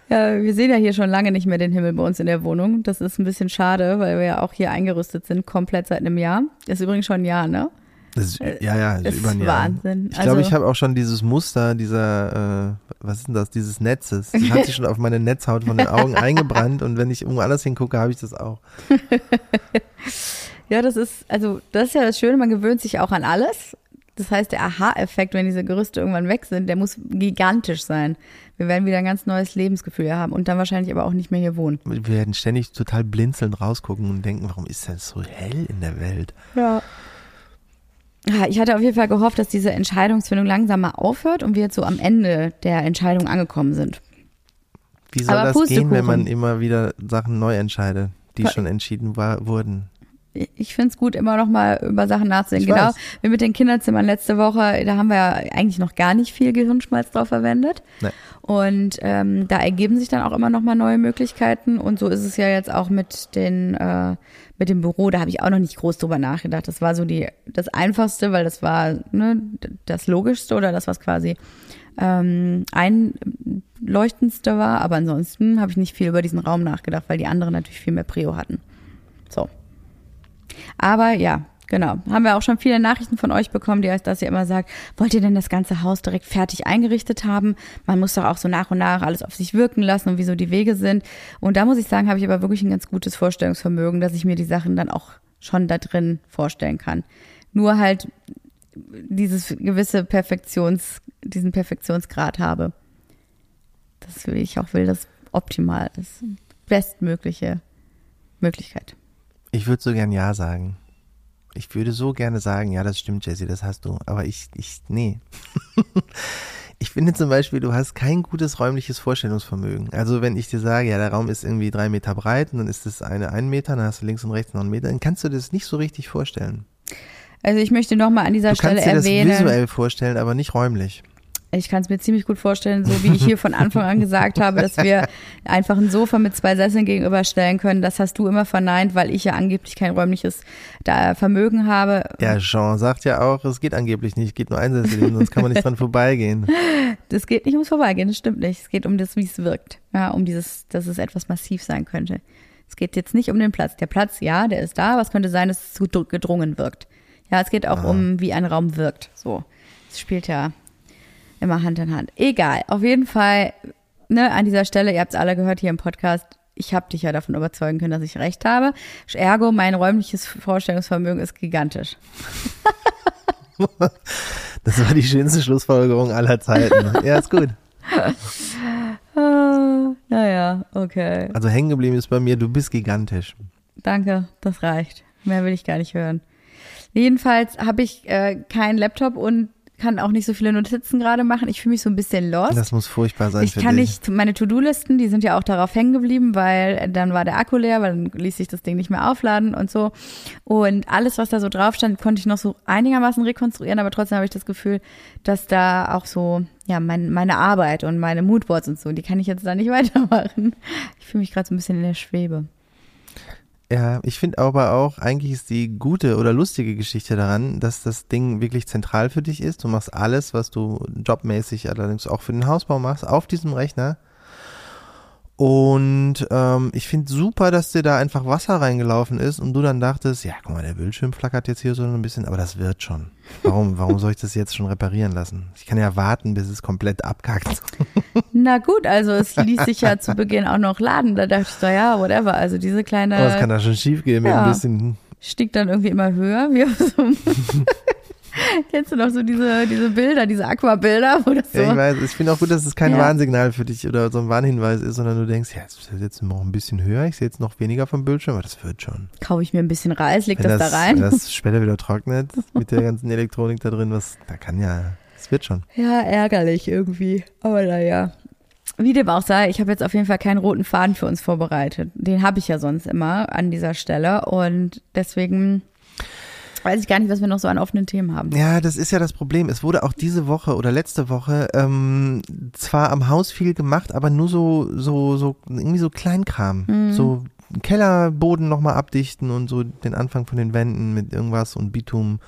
Ja, wir sehen ja hier schon lange nicht mehr den Himmel bei uns in der Wohnung. Das ist ein bisschen schade, weil wir ja auch hier eingerüstet sind, komplett seit einem Jahr. Das ist übrigens schon ein Jahr, ne? Das ist, ja, ja, Das über ein ist Jahr. Wahnsinn. Ich glaube, Also- ich habe auch schon dieses Muster dieser, äh, was ist denn das, dieses Netzes. Das hat sich schon auf meine Netzhaut von den Augen eingebrannt und wenn ich irgendwo anders hingucke, habe ich das auch. Ja, das ist, also das ist ja das Schöne, man gewöhnt sich auch an alles. Das heißt, der Aha-Effekt, wenn diese Gerüste irgendwann weg sind, der muss gigantisch sein. Wir werden wieder ein ganz neues Lebensgefühl haben und dann wahrscheinlich aber auch nicht mehr hier wohnen. Wir werden ständig total blinzelnd rausgucken und denken, warum ist das so hell in der Welt? Ja. Ja, Ich hatte auf jeden Fall gehofft, dass diese Entscheidungsfindung langsam mal aufhört und wir jetzt so am Ende der Entscheidung angekommen sind. Wie soll Aber das gehen, wenn man immer wieder Sachen neu entscheidet, die Ver- schon entschieden war, wurden? Ich finde es gut, immer noch mal über Sachen nachzudenken. Ich Genau, weiß. wie mit den Kinderzimmern letzte Woche, da haben wir ja eigentlich noch gar nicht viel Gehirnschmalz drauf verwendet. Nee. Und ähm, da ergeben sich dann auch immer noch mal neue Möglichkeiten. Und so ist es ja jetzt auch mit den äh, mit dem Büro. Da habe ich auch noch nicht groß drüber nachgedacht. Das war so die das Einfachste, weil das war ne, das Logischste oder das was quasi ähm, einleuchtendste war. Aber ansonsten habe ich nicht viel über diesen Raum nachgedacht, weil die anderen natürlich viel mehr Prio hatten. So. Aber ja, genau. Haben wir auch schon viele Nachrichten von euch bekommen, die dass ihr immer sagt, wollt ihr denn das ganze Haus direkt fertig eingerichtet haben? Man muss doch auch so nach und nach alles auf sich wirken lassen und wie so die Wege sind. Und da muss ich sagen, habe ich aber wirklich ein ganz gutes Vorstellungsvermögen, dass ich mir die Sachen dann auch schon da drin vorstellen kann. Nur halt dieses gewisse Perfektions, diesen Perfektionsgrad habe. Das will ich auch will, das optimal ist. Bestmögliche Möglichkeit. Ich würde so gern Ja sagen. Ich würde so gerne sagen, ja, das stimmt, Jesse, das hast du. Aber ich, ich, nee. ich finde zum Beispiel, du hast kein gutes räumliches Vorstellungsvermögen. Also wenn ich dir sage, ja, der Raum ist irgendwie drei Meter breit und dann ist das eine ein Meter, dann hast du links und rechts noch einen Meter, dann kannst du das nicht so richtig vorstellen. Also ich möchte nochmal an dieser Du Stelle kannst dir das erwähnen, visuell vorstellen, aber nicht räumlich. Ich kann es mir ziemlich gut vorstellen, so wie ich hier von Anfang an gesagt habe, dass wir einfach ein Sofa mit zwei Sesseln gegenüberstellen können. Das hast du immer verneint, weil ich ja angeblich kein räumliches Vermögen habe. Ja, Jean sagt ja auch, es geht angeblich nicht, geht nur Einsätze, sonst kann man nicht dran vorbeigehen. Das geht nicht ums Vorbeigehen, das stimmt nicht. Es geht um das, wie es wirkt. Ja, um dieses, dass es etwas massiv sein könnte. Es geht jetzt nicht um den Platz. Der Platz, ja, der ist da, aber es könnte sein, dass es zu dr- gedrungen wirkt. Ja, es geht auch um, wie ein Raum wirkt. So. Es spielt ja immer Hand in Hand. Egal. Auf jeden Fall ne, an dieser Stelle, ihr habt es alle gehört hier im Podcast, ich habe dich ja davon überzeugen können, dass ich recht habe. Ergo, mein räumliches Vorstellungsvermögen ist gigantisch. Das war die schönste Schlussfolgerung aller Zeiten. Ja, ist gut. Ah, naja, okay. Also hängen geblieben ist bei mir, du bist gigantisch. Danke, das reicht. Mehr will ich gar nicht hören. Jedenfalls habe ich äh, keinen Laptop und kann auch nicht so viele Notizen gerade machen. Ich fühle mich so ein bisschen lost. Das muss furchtbar sein ich für kann dich. nicht, meine To-Do-Listen, die sind ja auch darauf hängen geblieben, weil dann war der Akku leer, weil dann ließ sich das Ding nicht mehr aufladen und so. Und alles, was da so drauf stand, konnte ich noch so einigermaßen rekonstruieren, aber trotzdem habe ich das Gefühl, dass da auch so, ja, mein, meine Arbeit und meine Moodboards und so, die kann ich jetzt da nicht weitermachen. Ich fühle mich gerade so ein bisschen in der Schwebe. Ja, ich finde aber auch, eigentlich ist die gute oder lustige Geschichte daran, dass das Ding wirklich zentral für dich ist. Du machst alles, was du jobmäßig allerdings auch für den Hausbau machst, auf diesem Rechner. Und ähm, ich finde super, dass dir da einfach Wasser reingelaufen ist und du dann dachtest, ja, guck mal, der Bildschirm flackert jetzt hier so ein bisschen, aber das wird schon. Warum, warum soll ich das jetzt schon reparieren lassen? Ich kann ja warten, bis es komplett abkackt. Na gut, also es ließ sich ja zu Beginn auch noch laden. Da dachte ich so, ja, whatever. Also diese kleine. Aber es kann da schon schief gehen mit ja. ein bisschen. stieg dann irgendwie immer höher. Wie auf so einem Kennst du noch so diese, diese Bilder, diese Aquabilder, wo das so. Ja, ich weiß, ich finde auch gut, dass es kein Ja. Warnsignal für dich oder so ein Warnhinweis ist, sondern du denkst, ja, jetzt ist jetzt noch ein bisschen höher, ich sehe jetzt noch weniger vom Bildschirm, aber das wird schon. Kaufe ich mir ein bisschen Reis, leg Wenn das, da rein. wenn das später wieder trocknet, mit der ganzen Elektronik da drin, was, da kann ja, es wird schon. Ja, ärgerlich irgendwie. Aber naja. Wie dem auch sei, ich habe jetzt auf jeden Fall keinen roten Faden für uns vorbereitet. Den habe ich ja sonst immer an dieser Stelle. Und deswegen weiß ich gar nicht, was wir noch so an offenen Themen haben. Ja, das ist ja das Problem. Es wurde auch diese Woche oder letzte Woche ähm, zwar am Haus viel gemacht, aber nur so, so, so, irgendwie so Kleinkram. Mhm. So Kellerboden nochmal abdichten und so den Anfang von den Wänden mit irgendwas und Bitum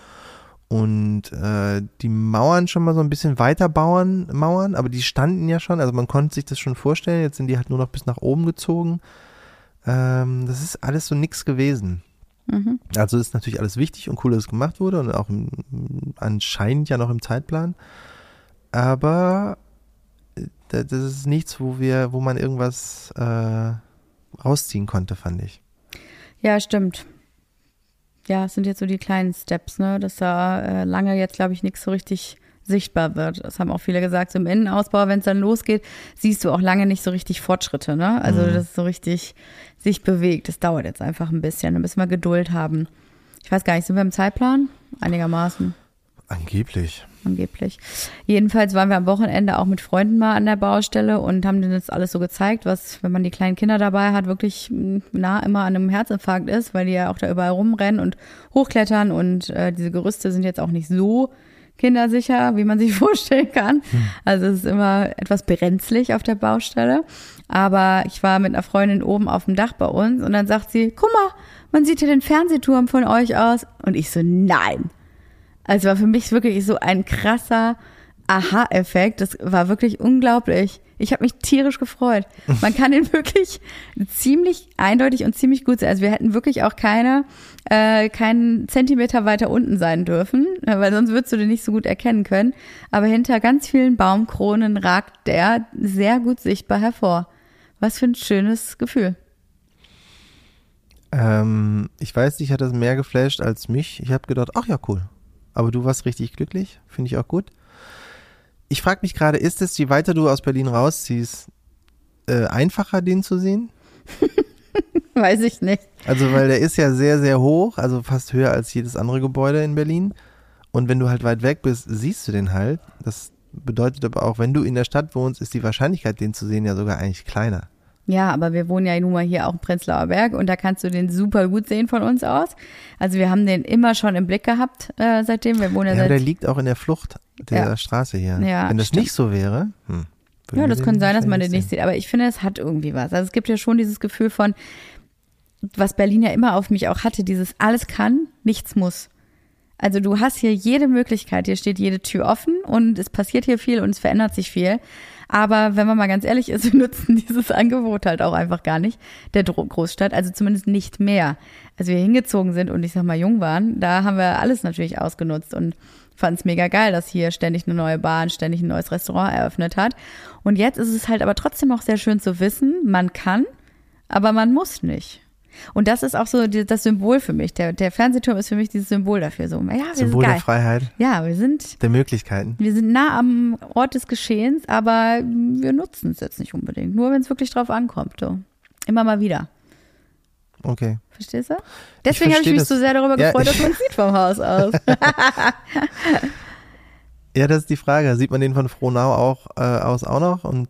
und äh, die Mauern schon mal so ein bisschen weiter bauen, Mauern, aber die standen ja schon, also man konnte sich das schon vorstellen, jetzt sind die halt nur noch bis nach oben gezogen. Ähm, das ist alles so nix gewesen. Mhm. Also ist natürlich alles wichtig und cool, dass es gemacht wurde und auch im, anscheinend ja noch im Zeitplan. Aber äh, da- das ist nichts, wo wir, wo man irgendwas äh, rausziehen konnte, fand ich. Ja, stimmt. Ja, es sind jetzt so die kleinen Steps, ne, dass da äh, lange jetzt, glaube ich, nichts so richtig sichtbar wird. Das haben auch viele gesagt, so im Innenausbau, wenn es dann losgeht, siehst du auch lange nicht so richtig Fortschritte, ne? Also, Mhm. dass es so richtig sich bewegt. Das dauert jetzt einfach ein bisschen. Da müssen wir Geduld haben. Ich weiß gar nicht, sind wir im Zeitplan? Einigermaßen Angeblich. angeblich. Jedenfalls waren wir am Wochenende auch mit Freunden mal an der Baustelle und haben denen das alles so gezeigt, was, wenn man die kleinen Kinder dabei hat, wirklich nah immer an einem Herzinfarkt ist, weil die ja auch da überall rumrennen und hochklettern und äh, diese Gerüste sind jetzt auch nicht so kindersicher, wie man sich vorstellen kann. Also es ist immer etwas brenzlig auf der Baustelle. Aber ich war mit einer Freundin oben auf dem Dach bei uns und dann sagt sie, guck mal, man sieht ja den Fernsehturm von euch aus. Und ich so, nein. Also war für mich wirklich so ein krasser Aha-Effekt. Das war wirklich unglaublich. Ich habe mich tierisch gefreut. Man kann den wirklich ziemlich eindeutig und ziemlich gut sehen. Also wir hätten wirklich auch keine, äh, keinen Zentimeter weiter unten sein dürfen, weil sonst würdest du den nicht so gut erkennen können. Aber hinter ganz vielen Baumkronen ragt der sehr gut sichtbar hervor. Was für ein schönes Gefühl. Ähm, ich weiß, dich hat das mehr geflasht als mich. Ich habe gedacht, ach ja, cool. Aber du warst richtig glücklich, finde ich auch gut. Ich frage mich gerade, ist es, je weiter du aus Berlin rausziehst, äh, einfacher, den zu sehen? Weiß ich nicht. Also, weil der ist ja sehr, sehr hoch, also fast höher als jedes andere Gebäude in Berlin. Und wenn du halt weit weg bist, siehst du den halt. Das bedeutet aber auch, wenn du in der Stadt wohnst, ist die Wahrscheinlichkeit, den zu sehen, ja sogar eigentlich kleiner. Ja, aber wir wohnen ja nun mal hier auch im Prenzlauer Berg und da kannst du den super gut sehen von uns aus. Also wir haben den immer schon im Blick gehabt, äh, seitdem wir wohnen ja, Ja, aber der seit. liegt auch in der Flucht der Ja. Straße hier. Ja, wenn das stimmt. nicht so wäre, hm, Ja, das kann sein, dass man den nicht sieht. Aber ich finde, es hat irgendwie was. Also es gibt ja schon dieses Gefühl von, was Berlin ja immer auf mich auch hatte, dieses alles kann, nichts muss. Also du hast hier jede Möglichkeit, hier steht jede Tür offen und es passiert hier viel und es verändert sich viel. Aber wenn man mal ganz ehrlich ist, wir nutzen dieses Angebot halt auch einfach gar nicht, der Großstadt, also zumindest nicht mehr. Als wir hingezogen sind und ich sag mal jung waren, da haben wir alles natürlich ausgenutzt und fand es mega geil, dass hier ständig eine neue Bahn, ständig ein neues Restaurant eröffnet hat. Und jetzt ist es halt aber trotzdem auch sehr schön zu wissen, man kann, aber man muss nicht. Und das ist auch so die, das Symbol für mich. Der, der Fernsehturm ist für mich dieses Symbol dafür. So, ja, wir Symbol sind der Freiheit. Ja, wir sind. Der Möglichkeiten. Wir sind nah am Ort des Geschehens, aber wir nutzen es jetzt nicht unbedingt. Nur wenn es wirklich drauf ankommt. So. Immer mal wieder. Okay. Verstehst du? Deswegen habe ich mich das. so sehr darüber ja, gefreut, dass man sieht vom Haus aus. ja, das ist die Frage. Sieht man den von Frohnau auch äh, aus auch noch? Und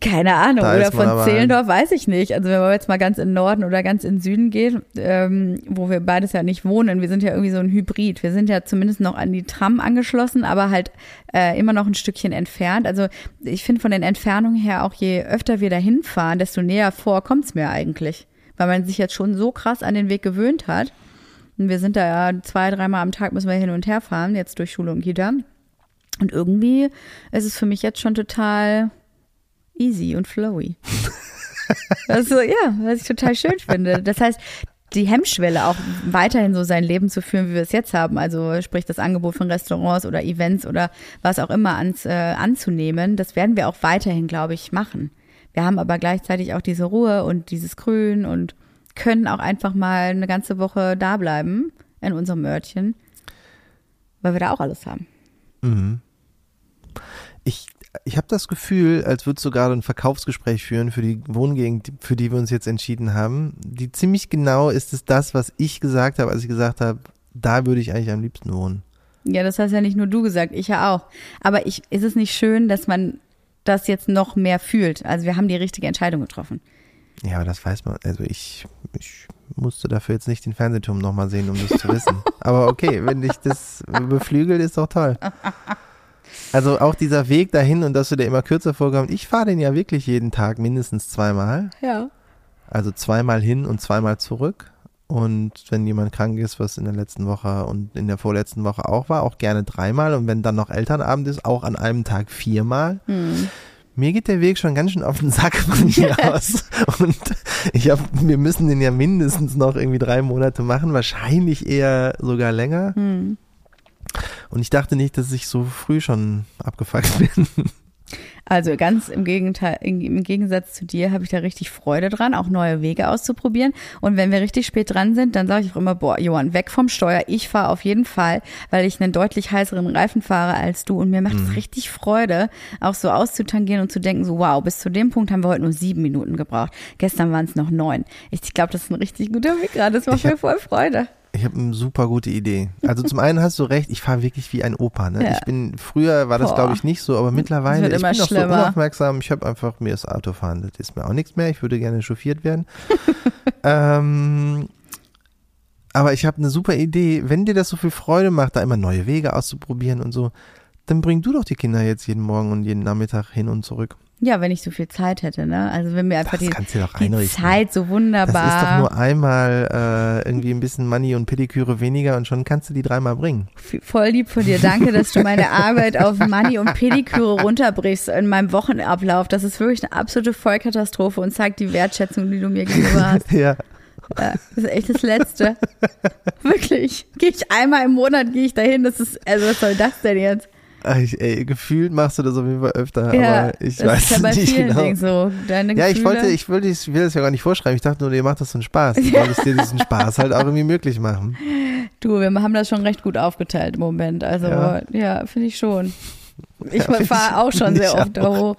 keine Ahnung. Oder von Zehlendorf weiß ich nicht. Also wenn man jetzt mal ganz in Norden oder ganz in Süden geht, ähm, wo wir beides ja nicht wohnen, wir sind ja irgendwie so ein Hybrid. Wir sind ja zumindest noch an die Tram angeschlossen, aber halt äh, immer noch ein Stückchen entfernt. Also ich finde von den Entfernungen her auch je öfter wir da hinfahren, desto näher vor kommt's mir eigentlich. Weil man sich jetzt schon so krass an den Weg gewöhnt hat. Und wir sind da ja zwei, dreimal am Tag müssen wir hin und her fahren, jetzt durch Schule und Kita. Und irgendwie ist es für mich jetzt schon total easy und flowy. also ja, was ich total schön finde. Das heißt, die Hemmschwelle auch weiterhin so sein Leben zu führen, wie wir es jetzt haben, also sprich das Angebot von Restaurants oder Events oder was auch immer ans, äh, anzunehmen, das werden wir auch weiterhin, glaube ich, machen. Wir haben aber gleichzeitig auch diese Ruhe und dieses Grün und können auch einfach mal eine ganze Woche da bleiben in unserem Örtchen, weil wir da auch alles haben. Mhm. Ich ich habe das Gefühl, als würdest du gerade ein Verkaufsgespräch führen für die Wohngegend, für die wir uns jetzt entschieden haben. Die ziemlich genau ist es das, was ich gesagt habe, als ich gesagt habe, da würde ich eigentlich am liebsten wohnen. Ja, das hast ja nicht nur du gesagt, ich ja auch. Aber ich, ist es nicht schön, dass man das jetzt noch mehr fühlt? Also wir haben die richtige Entscheidung getroffen. Ja, aber das weiß man. Also ich, ich musste dafür jetzt nicht den Fernsehturm nochmal sehen, um das zu wissen. aber okay, wenn dich das beflügelt, ist doch toll. Also auch dieser Weg dahin und dass du dir immer kürzer vorkommst. Ich fahre den ja wirklich jeden Tag mindestens zweimal. Ja. Also zweimal hin und zweimal zurück. Und wenn jemand krank ist, was in der letzten Woche und in der vorletzten Woche auch war, auch gerne dreimal. Und wenn dann noch Elternabend ist, auch an einem Tag viermal. Hm. Mir geht der Weg schon ganz schön auf den Sack von hier aus. Und ich hab, wir müssen den ja mindestens noch irgendwie drei Monate machen, wahrscheinlich eher sogar länger. Hm. Und ich dachte nicht, dass ich so früh schon abgefuckt bin. Also ganz im Gegenteil, im Gegensatz zu dir habe ich da richtig Freude dran, auch neue Wege auszuprobieren. Und wenn wir richtig spät dran sind, dann sage ich auch immer, boah, Johann, weg vom Steuer. Ich fahre auf jeden Fall, weil ich einen deutlich heißeren Reifen fahre als du. Und mir macht es mhm. richtig Freude, auch so auszutangieren und zu denken, so wow, bis zu dem Punkt haben wir heute nur sieben Minuten gebraucht. Gestern waren es noch neun. Ich glaube, das ist ein richtig guter Weg gerade. Das macht mir voll Freude. Ich habe eine super gute Idee. Also zum einen hast du recht, ich fahre wirklich wie ein Opa. Ne? Ja. Ich bin früher war das glaube ich nicht so, aber mittlerweile ich bin auch so unaufmerksam. Ich habe einfach mir das Autofahren, das ist mir auch nichts mehr. Ich würde gerne chauffiert werden. ähm, aber ich habe eine super Idee. Wenn dir das so viel Freude macht, da immer neue Wege auszuprobieren und so, dann bring du doch die Kinder jetzt jeden Morgen und jeden Nachmittag hin und zurück. Ja, wenn ich so viel Zeit hätte, ne? Also wenn mir einfach die, die Zeit so wunderbar. Das ist doch nur einmal äh, irgendwie ein bisschen Money und Pediküre weniger und schon kannst du die dreimal bringen. Voll lieb von dir. Danke, dass du meine Arbeit auf Money und Pediküre runterbrichst in meinem Wochenablauf. Das ist wirklich eine absolute Vollkatastrophe und zeigt die Wertschätzung, die du mir gegenüber hast. ja. Ja, das ist echt das Letzte. Wirklich. Gehe ich einmal im Monat, gehe ich dahin. Das ist, also was soll das denn jetzt? Ich, ey, gefühlt machst du das auf jeden Fall öfter, ja, aber ich weiß ist ja nicht genau. Dingen so. Deine ja, ich wollte, ich wollte, ich will das ja gar nicht vorschreiben. Ich dachte nur, ihr macht das so einen Spaß. Ich wollte dir diesen Spaß halt auch irgendwie möglich machen. Du, wir haben das schon recht gut aufgeteilt im Moment. Also ja, ja finde ich schon. Ich ja, fahre auch schon sehr oft da hoch.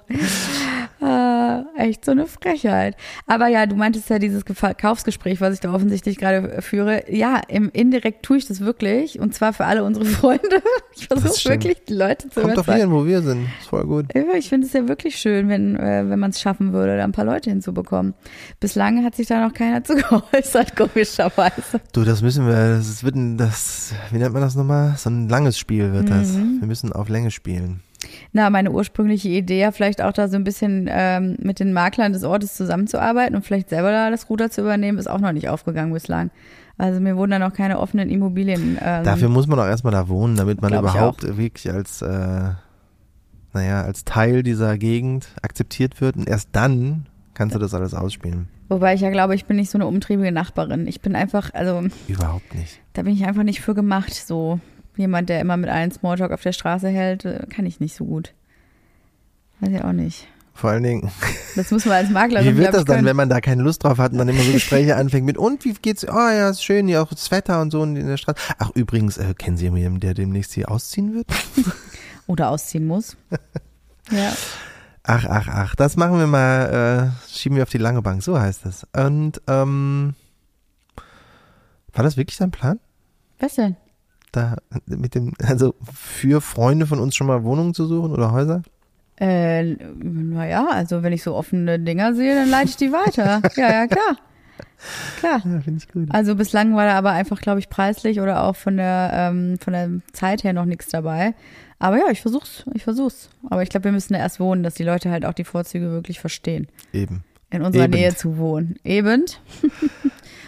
Ah, echt so eine Frechheit. Aber ja, du meintest ja dieses Verkaufsgespräch, was ich da offensichtlich gerade führe. Ja, im indirekt tue ich das wirklich. Und zwar für alle unsere Freunde. Ich versuche wirklich, die Leute zu Kommt doch hierhin, wo wir sind. Ist voll gut. Ich finde es ja wirklich schön, wenn, äh, wenn man es schaffen würde, da ein paar Leute hinzubekommen. Bislang hat sich da noch keiner zu geäußert, komischerweise. Du, das müssen wir, das wird ein, das, wie nennt man das nochmal? So ein langes Spiel wird das. Mhm. Wir müssen auf Länge spielen. Na, meine ursprüngliche Idee ja vielleicht auch da so ein bisschen ähm, mit den Maklern des Ortes zusammenzuarbeiten und vielleicht selber da das Ruder zu übernehmen, ist auch noch nicht aufgegangen bislang. Also mir wurden dann auch keine offenen Immobilien. Ähm, Dafür muss man auch erstmal da wohnen, damit man überhaupt wirklich als, äh, naja, als Teil dieser Gegend akzeptiert wird. Und erst dann kannst du das alles ausspielen. Wobei ich ja glaube, ich bin nicht so eine umtriebige Nachbarin. Ich bin einfach, also Überhaupt nicht. da bin ich einfach nicht für gemacht. So jemand, der immer mit allen Smalltalk auf der Straße hält, äh, kann ich nicht so gut. Weiß ich auch nicht. Vor allen Dingen, Das muss man als Maklerin wie wird das dann, können. wenn man da keine Lust drauf hat und dann immer so Gespräche anfängt mit, und wie geht's? Oh ja, ist schön, ja, auch das Wetter und so in der Stadt. Ach, übrigens, äh, kennen Sie jemanden, der demnächst hier ausziehen wird? Oder ausziehen muss. ja. Ach, ach, ach, das machen wir mal, äh, schieben wir auf die lange Bank, so heißt es. Und, ähm, war das wirklich dein Plan? Was denn? Da, mit dem, also für Freunde von uns schon mal Wohnungen zu suchen oder Häuser? Äh, naja, also wenn ich so offene Dinger sehe, dann leite ich die weiter. ja, ja, klar. Klar. Ja, finde ich gut. Also bislang war da aber einfach, glaube ich, preislich oder auch von der, ähm, von der Zeit her noch nichts dabei. Aber ja, ich versuch's, ich versuch's. Aber ich glaube, wir müssen da erst wohnen, dass die Leute halt auch die Vorzüge wirklich verstehen, Eben. In unserer Eben. Nähe zu wohnen. Eben.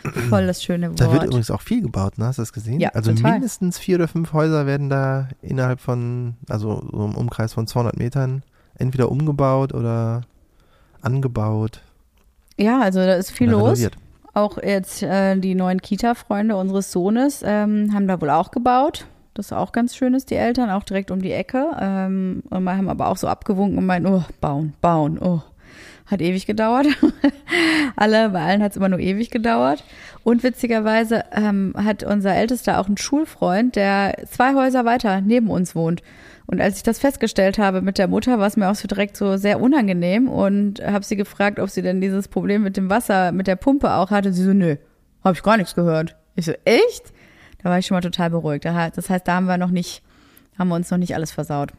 Voll das schöne Wort. Da wird übrigens auch viel gebaut, ne? Hast du das gesehen? Ja, also total. mindestens vier oder fünf Häuser werden da innerhalb von, also so im Umkreis von 200 Metern entweder umgebaut oder angebaut. ja, also da ist viel los. renoviert. Auch jetzt äh, die neuen Kita-Freunde unseres Sohnes ähm, haben da wohl auch gebaut. Das ist auch ganz schön ist, die Eltern, auch direkt um die Ecke. Ähm, und wir haben aber auch so abgewunken und meinen, oh, bauen, bauen, oh. Hat ewig gedauert. Alle, bei allen hat es immer nur ewig gedauert. Und witzigerweise ähm, hat unser Ältester auch einen Schulfreund, der zwei Häuser weiter neben uns wohnt. Und als ich das festgestellt habe mit der Mutter, war es mir auch so direkt so sehr unangenehm und habe sie gefragt, ob sie denn dieses Problem mit dem Wasser, mit der Pumpe auch hatte. Sie so, nö, habe ich gar nichts gehört. Ich so, echt? Da war ich schon mal total beruhigt. Das heißt, da haben wir noch nicht, haben wir uns noch nicht alles versaut.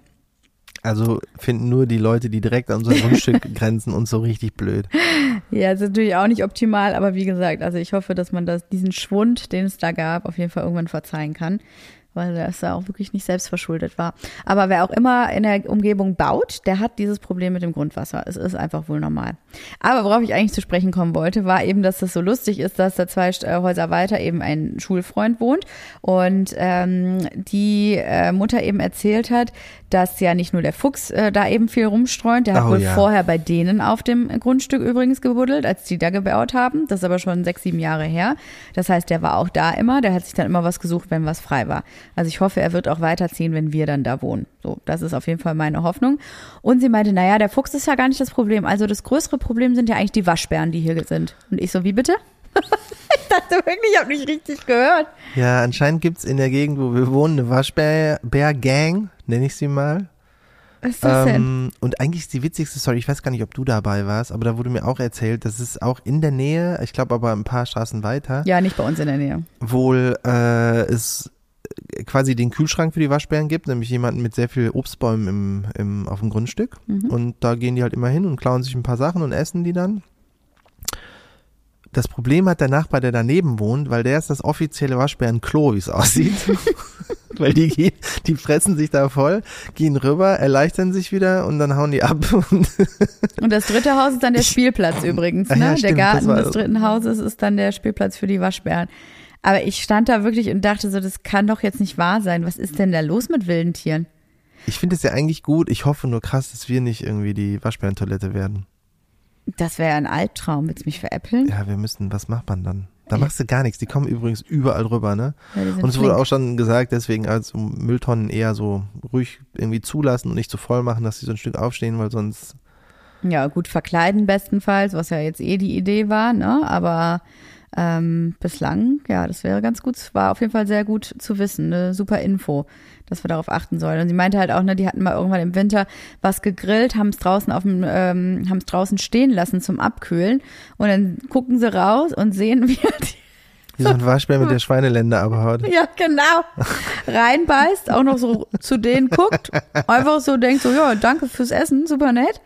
Also finden nur die Leute, die direkt an unser Grundstück grenzen, uns so richtig blöd. Ja, ist natürlich auch nicht optimal, aber wie gesagt, also ich hoffe, dass man das, diesen Schwund, den es da gab, auf jeden Fall irgendwann verzeihen kann. Weil das ja auch wirklich nicht selbstverschuldet war. Aber wer auch immer in der Umgebung baut, der hat dieses Problem mit dem Grundwasser. Es ist einfach wohl normal. Aber worauf ich eigentlich zu sprechen kommen wollte, war eben, dass das so lustig ist, dass da zwei äh, Häuser weiter eben ein Schulfreund wohnt und ähm, die äh, Mutter eben erzählt hat, dass ja nicht nur der Fuchs äh, da eben viel rumstreunt, der hat Oh wohl ja. vorher bei denen auf dem Grundstück übrigens gebuddelt, als die da gebaut haben. Das ist aber schon sechs, sieben Jahre her. Das heißt, der war auch da immer, der hat sich dann immer was gesucht, wenn was frei war. Also ich hoffe, er wird auch weiterziehen, wenn wir dann da wohnen. So, das ist auf jeden Fall meine Hoffnung. Und sie meinte, naja, der Fuchs ist ja gar nicht das Problem. Also das größere Problem sind ja eigentlich die Waschbären, die hier sind. Und ich so, wie bitte? ich dachte wirklich, ich habe nicht richtig gehört. Ja, anscheinend gibt's in der Gegend, wo wir wohnen, eine Waschbär-Gang, nenne ich sie mal. Was ist das denn? Ähm, und eigentlich ist die witzigste Story, ich weiß gar nicht, ob du dabei warst, aber da wurde mir auch erzählt, dass es auch in der Nähe, ich glaube aber ein paar Straßen weiter, Ja, nicht bei uns in der Nähe. wohl äh, es quasi den Kühlschrank für die Waschbären gibt, nämlich jemanden mit sehr viel Obstbäumen im, im, auf dem Grundstück. Mhm. Und da gehen die halt immer hin und klauen sich ein paar Sachen und essen die dann. Das Problem hat der Nachbar, der daneben wohnt, weil der ist das offizielle Waschbärenklo, wie es aussieht. weil die gehen, die fressen sich da voll, gehen rüber, erleichtern sich wieder und dann hauen die ab. Und Und das dritte Haus ist dann der Spielplatz übrigens. Ne? ja, der stimmt, Garten des dritten Hauses ist dann der Spielplatz für die Waschbären. Aber ich stand da wirklich und dachte so, das kann doch jetzt nicht wahr sein. Was ist denn da los mit wilden Tieren? ich finde es ja eigentlich gut. Ich hoffe nur krass, dass wir nicht irgendwie die Waschbärentoilette werden. Das wäre ein Albtraum. Willst du mich veräppeln? Ja, wir müssen, was macht man dann? Da machst du gar nichts. Die kommen übrigens überall rüber, ne? Ja, Und es wurde auch schon gesagt, deswegen also Mülltonnen eher so ruhig irgendwie zulassen und nicht zu voll machen, dass sie so ein Stück aufstehen, weil sonst Ja, gut verkleiden bestenfalls, was ja jetzt eh die Idee war, ne? Aber ähm, bislang, ja, das wäre ganz gut. War auf jeden Fall sehr gut zu wissen, eine super Info, dass wir darauf achten sollen. Und sie meinte halt auch, ne, die hatten mal irgendwann im Winter was gegrillt, haben es draußen auf dem, ähm, haben es draußen stehen lassen zum Abkühlen. Und dann gucken sie raus und sehen, wie die wie so ein Waschbär mit der Schweinelende abhaut. ja, genau. Reinbeißt, auch noch so zu denen guckt, einfach so denkt so, ja, danke fürs Essen, super nett.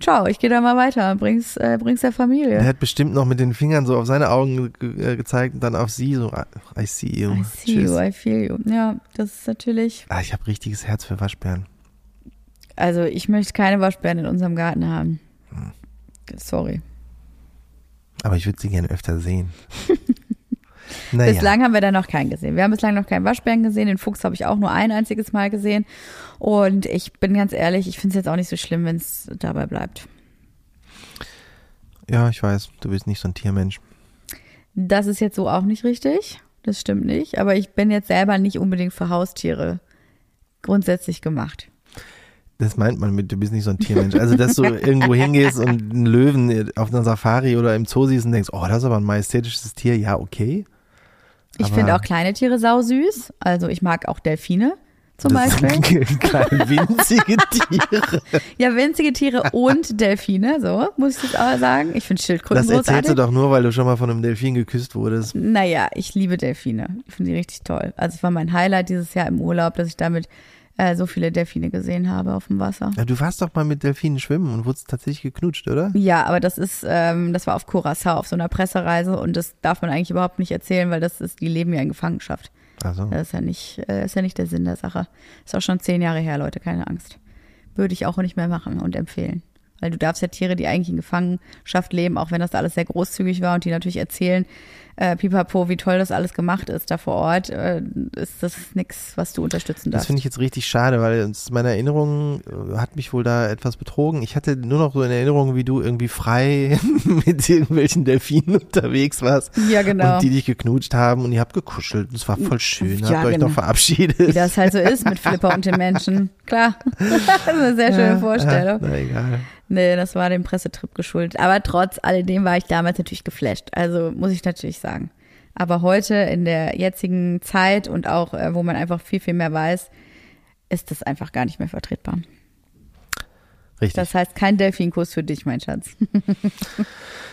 Ciao, ich gehe da mal weiter, bring's, äh, bring's der Familie. Er hat bestimmt noch mit den Fingern so auf seine Augen ge äh, gezeigt und dann auf sie so, "Ah, I see you. I see Tschüss. you, I feel you. Ja, das ist natürlich, Ah, ich habe richtiges Herz für Waschbären. also ich möchte keine Waschbären in unserem Garten haben. Sorry. Aber ich würde sie gerne öfter sehen. Naja. Bislang haben wir da noch keinen gesehen. Wir haben bislang noch keinen Waschbären gesehen. Den Fuchs habe ich auch nur ein einziges Mal gesehen. Und ich bin ganz ehrlich, ich finde es jetzt auch nicht so schlimm, wenn es dabei bleibt. Ja, ich weiß, du bist nicht so ein Tiermensch. Das ist jetzt so auch nicht richtig. Das stimmt nicht. Aber ich bin jetzt selber nicht unbedingt für Haustiere grundsätzlich gemacht. Das meint man mit, du bist nicht so ein Tiermensch. Also, dass du irgendwo hingehst und einen Löwen auf einer Safari oder im Zoo siehst und denkst, oh, das ist aber ein majestätisches Tier, ja, okay. Ich finde auch kleine Tiere sausüß. Also ich mag auch Delfine zum Das Beispiel. kleine winzige Tiere. Ja, winzige Tiere und Delfine, so muss ich das auch sagen. Ich finde Schildkröten Das erzählst großartig. du doch nur, weil du schon mal von einem Delfin geküsst wurdest. Naja, ich liebe Delfine. Ich finde die richtig toll. Also es war mein Highlight dieses Jahr im Urlaub, dass ich damit äh, so viele Delfine gesehen habe auf dem Wasser. Ja, du warst doch mal mit Delfinen schwimmen und wurdest tatsächlich geknutscht, oder? Ja, aber das ist, ähm, das war auf Curacao auf so einer Pressereise und das darf man eigentlich überhaupt nicht erzählen, weil das ist, die leben ja in Gefangenschaft. Also, Das ist ja nicht, äh, ist ja nicht der Sinn der Sache. Ist auch schon zehn Jahre her, Leute, keine Angst. Würde ich auch nicht mehr machen und empfehlen. Weil du darfst ja Tiere, die eigentlich in Gefangenschaft leben, auch wenn das alles sehr großzügig war und die natürlich erzählen, äh, pipapo, wie toll das alles gemacht ist da vor Ort, äh, ist das nichts, was du unterstützen das darfst. finde ich jetzt richtig schade, weil es- meine Erinnerung äh, hat mich wohl da etwas betrogen. Ich hatte nur noch so in Erinnerung, wie du irgendwie frei mit irgendwelchen Delfinen unterwegs warst. Ja, genau. Und die dich geknutscht haben und ihr habt gekuschelt. Das war voll schön. Ja, habt euch genau. noch verabschiedet. Wie das halt so ist mit Flipper und den Menschen. Klar. das ist eine sehr schöne Vorstellung. Ja, na egal. Nee, das war dem Pressetrip geschuldet. Aber trotz alledem war ich damals natürlich geflasht. Also muss ich natürlich sagen. Aber heute in der jetzigen Zeit und auch, äh, wo man einfach viel, viel mehr weiß, ist das einfach gar nicht mehr vertretbar. Richtig. Das heißt, kein Delfinkurs für dich, mein Schatz.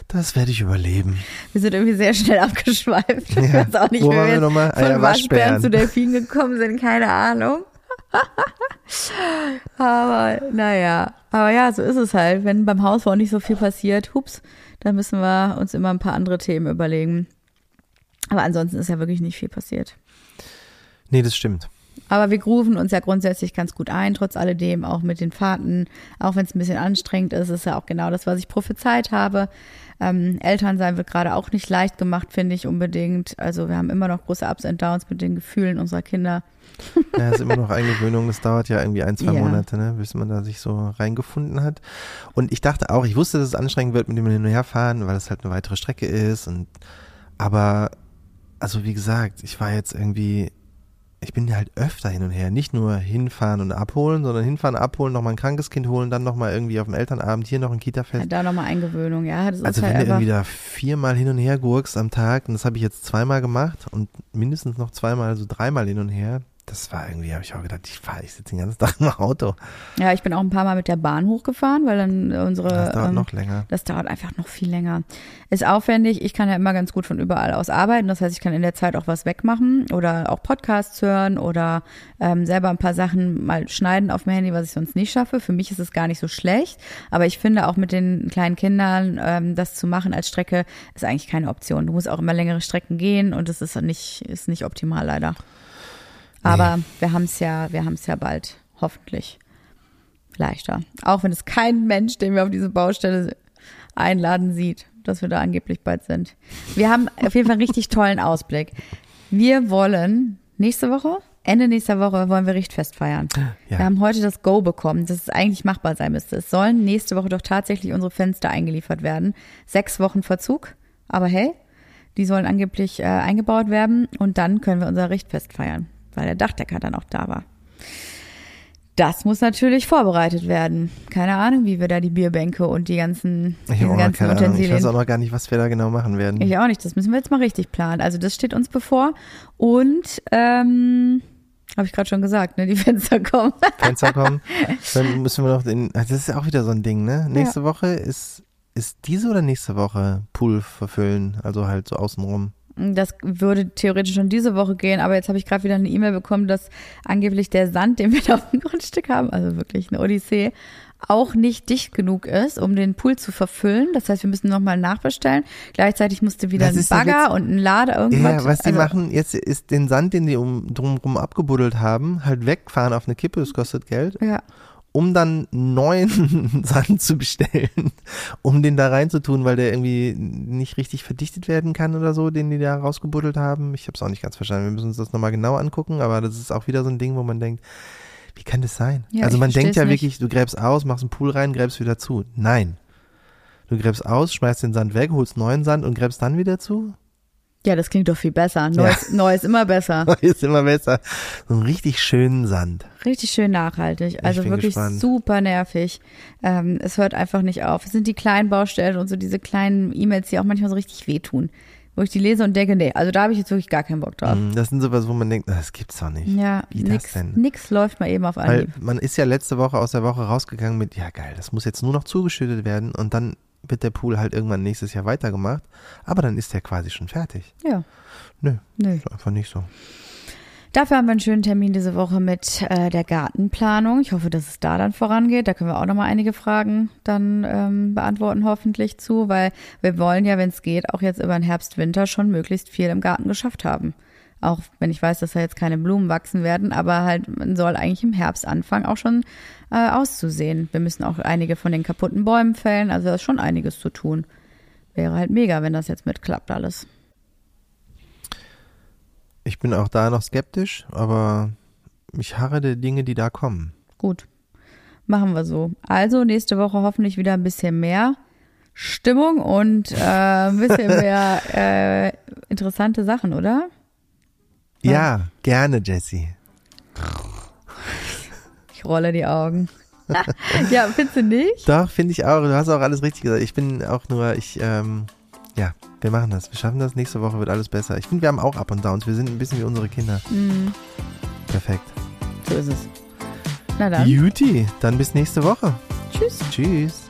Das werde ich überleben. Wir sind irgendwie sehr schnell abgeschweift. Ich Ja. weiß auch nicht, Wo wie waren wir wir nochmal? Ah von ja, Waschbären Waschbären. zu Delfinen gekommen sind, keine Ahnung. Aber naja, aber ja, so ist es halt. Wenn beim Hausbau nicht so viel passiert, hups, dann müssen wir uns immer ein paar andere Themen überlegen. Aber ansonsten ist ja wirklich nicht viel passiert. Nee, das stimmt. Aber wir grooven uns ja grundsätzlich ganz gut ein, trotz alledem, auch mit den Fahrten, auch wenn es ein bisschen anstrengend ist, ist ja auch genau das, was ich prophezeit habe. Ähm, Elternsein wird gerade auch nicht leicht gemacht, finde ich unbedingt. Also wir haben immer noch große Ups und Downs mit den Gefühlen unserer Kinder. Ja, ist immer noch Eingewöhnung. Das dauert ja irgendwie ein, zwei Ja. Monate, ne, bis man da sich so reingefunden hat. Und ich dachte auch, ich wusste, dass es anstrengend wird mit dem Hin- und Herfahren, weil es halt eine weitere Strecke ist. Und aber, also wie gesagt, ich war jetzt irgendwie, ich bin halt öfter hin und her. Nicht nur hinfahren und abholen, sondern hinfahren, abholen, nochmal ein krankes Kind holen, dann nochmal irgendwie auf dem Elternabend, hier noch ein Kita-Fest. Da nochmal Eingewöhnung, ja. Das Also halt wenn du irgendwie da viermal hin und her gurkst am Tag, und das habe ich jetzt zweimal gemacht und mindestens noch zweimal, also dreimal hin und her, das war irgendwie, habe ich auch gedacht, ich fahre, ich sitze den ganzen Tag im Auto. Ja, ich bin auch ein paar Mal mit der Bahn hochgefahren, weil dann unsere. Das dauert ähm, noch länger. Das dauert einfach noch viel länger. Ist aufwendig. Ich kann ja immer ganz gut von überall aus arbeiten. Das heißt, ich kann in der Zeit auch was wegmachen oder auch Podcasts hören oder ähm, selber ein paar Sachen mal schneiden auf dem Handy, was ich sonst nicht schaffe. Für mich ist es gar nicht so schlecht. Aber ich finde auch mit den kleinen Kindern ähm, das zu machen als Strecke ist eigentlich keine Option. Du musst auch immer längere Strecken gehen und das ist nicht, ist nicht optimal leider. Aber wir haben es ja, wir haben es ja bald, hoffentlich leichter. Auch wenn es kein Mensch, den wir auf diese Baustelle einladen, sieht, dass wir da angeblich bald sind. Wir haben auf jeden Fall einen richtig tollen Ausblick. Wir wollen nächste Woche, Ende nächster Woche wollen wir Richtfest feiern. Ja. Wir haben heute das Go bekommen, dass es eigentlich machbar sein müsste. Es sollen nächste Woche doch tatsächlich unsere Fenster eingeliefert werden. Sechs Wochen Verzug, aber hey, die sollen angeblich äh, eingebaut werden und dann können wir unser Richtfest feiern, weil der Dachdecker dann auch da war. Das muss natürlich vorbereitet werden. Keine Ahnung, wie wir da die Bierbänke und die ganzen, Ich diese ganzen keine Ahnung. Ich Utensilien. weiß auch noch gar nicht, was wir da genau machen werden. Ich auch nicht. Das müssen wir jetzt mal richtig planen. Also das steht uns bevor. Und ähm, habe ich gerade schon gesagt, ne? Die Fenster kommen. Fenster kommen. Dann müssen wir noch den, das ist ja auch wieder so ein Ding, ne? Nächste Woche ist, ist diese oder nächste Woche Pool verfüllen, also halt so außenrum. Das würde theoretisch schon diese Woche gehen, aber jetzt habe ich gerade wieder eine E-Mail bekommen, dass angeblich der Sand, den wir da auf dem Grundstück haben, also wirklich eine Odyssee, auch nicht dicht genug ist, um den Pool zu verfüllen. Das heißt, wir müssen nochmal nachbestellen. Gleichzeitig musste wieder ein Bagger und ein Lader Ja, irgendwas. was die also, machen, jetzt ist den Sand, den die um, drumrum abgebuddelt haben, halt wegfahren auf eine Kippe, das kostet Geld. Ja. Um dann neuen Sand zu bestellen, um den da reinzutun, weil der irgendwie nicht richtig verdichtet werden kann oder so, den die da rausgebuddelt haben. Ich habe es auch nicht ganz verstanden. Wir müssen uns das nochmal genau angucken, aber das ist auch wieder so ein Ding, wo man denkt, wie kann das sein? Ja, also man denkt ja nicht. wirklich, du gräbst aus, machst einen Pool rein, gräbst wieder zu. Nein. Du gräbst aus, schmeißt den Sand weg, holst neuen Sand und gräbst dann wieder zu? Ja, das klingt doch viel besser. Neues, Neues immer besser. Ist immer besser. So einen richtig schönen Sand. Richtig schön nachhaltig. Also wirklich gespannt. super nervig. Ähm, es hört einfach nicht auf. Es sind die kleinen Baustellen und so diese kleinen E-Mails, die auch manchmal so richtig wehtun. Wo ich die lese und denke, nee, also da habe ich jetzt wirklich gar keinen Bock drauf. Mm, Das sind sowas, wo man denkt, das gibt's doch nicht. Ja, Wie das nix, denn? nix läuft mal eben auf Weil Anhieb. man ist ja letzte Woche aus der Woche rausgegangen mit, ja geil, das muss jetzt nur noch zugeschüttet werden und dann wird der Pool halt irgendwann nächstes Jahr weitergemacht. Aber dann ist der quasi schon fertig. Ja. Nö, Nö. ist einfach nicht so. Dafür haben wir einen schönen Termin diese Woche mit äh, der Gartenplanung. Ich hoffe, dass es da dann vorangeht. Da können wir auch nochmal einige Fragen dann ähm, beantworten, hoffentlich zu, weil wir wollen ja, wenn es geht, auch jetzt über den Herbst, Winter schon möglichst viel im Garten geschafft haben. Auch wenn ich weiß, dass da jetzt keine Blumen wachsen werden, aber halt, man soll eigentlich im Herbst anfangen, auch schon äh, auszusehen. Wir müssen auch einige von den kaputten Bäumen fällen, also da ist schon einiges zu tun. Wäre halt mega, wenn das jetzt mitklappt alles. Ich bin auch da noch skeptisch, aber ich harre der Dinge, die da kommen. Gut. Machen wir so. Also nächste Woche hoffentlich wieder ein bisschen mehr Stimmung und äh, ein bisschen mehr äh, interessante Sachen, oder? Ja. Ja, gerne, Jessie. Ich rolle die Augen. ja, findest du nicht? Doch, finde ich auch. Du hast auch alles richtig gesagt. Ich bin auch nur, ich, ähm, ja, wir machen das. Wir schaffen das. Nächste Woche wird alles besser. Ich finde, wir haben auch Up und Downs. Wir sind ein bisschen wie unsere Kinder. Mhm, Perfekt. so ist es. Na dann, Beauty. Dann bis nächste Woche. tschüss. Tschüss.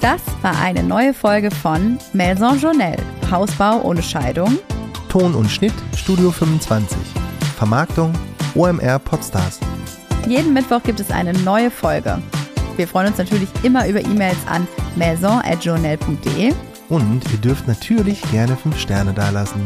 Das war eine neue Folge von Maison Journelle. Hausbau ohne Scheidung. Ton und Schnitt Studio 25. Vermarktung OMR Podstars. Jeden Mittwoch gibt es eine neue Folge. Wir freuen uns natürlich immer über E-Mails an maison.journal.de Und ihr dürft natürlich gerne 5 Sterne dalassen.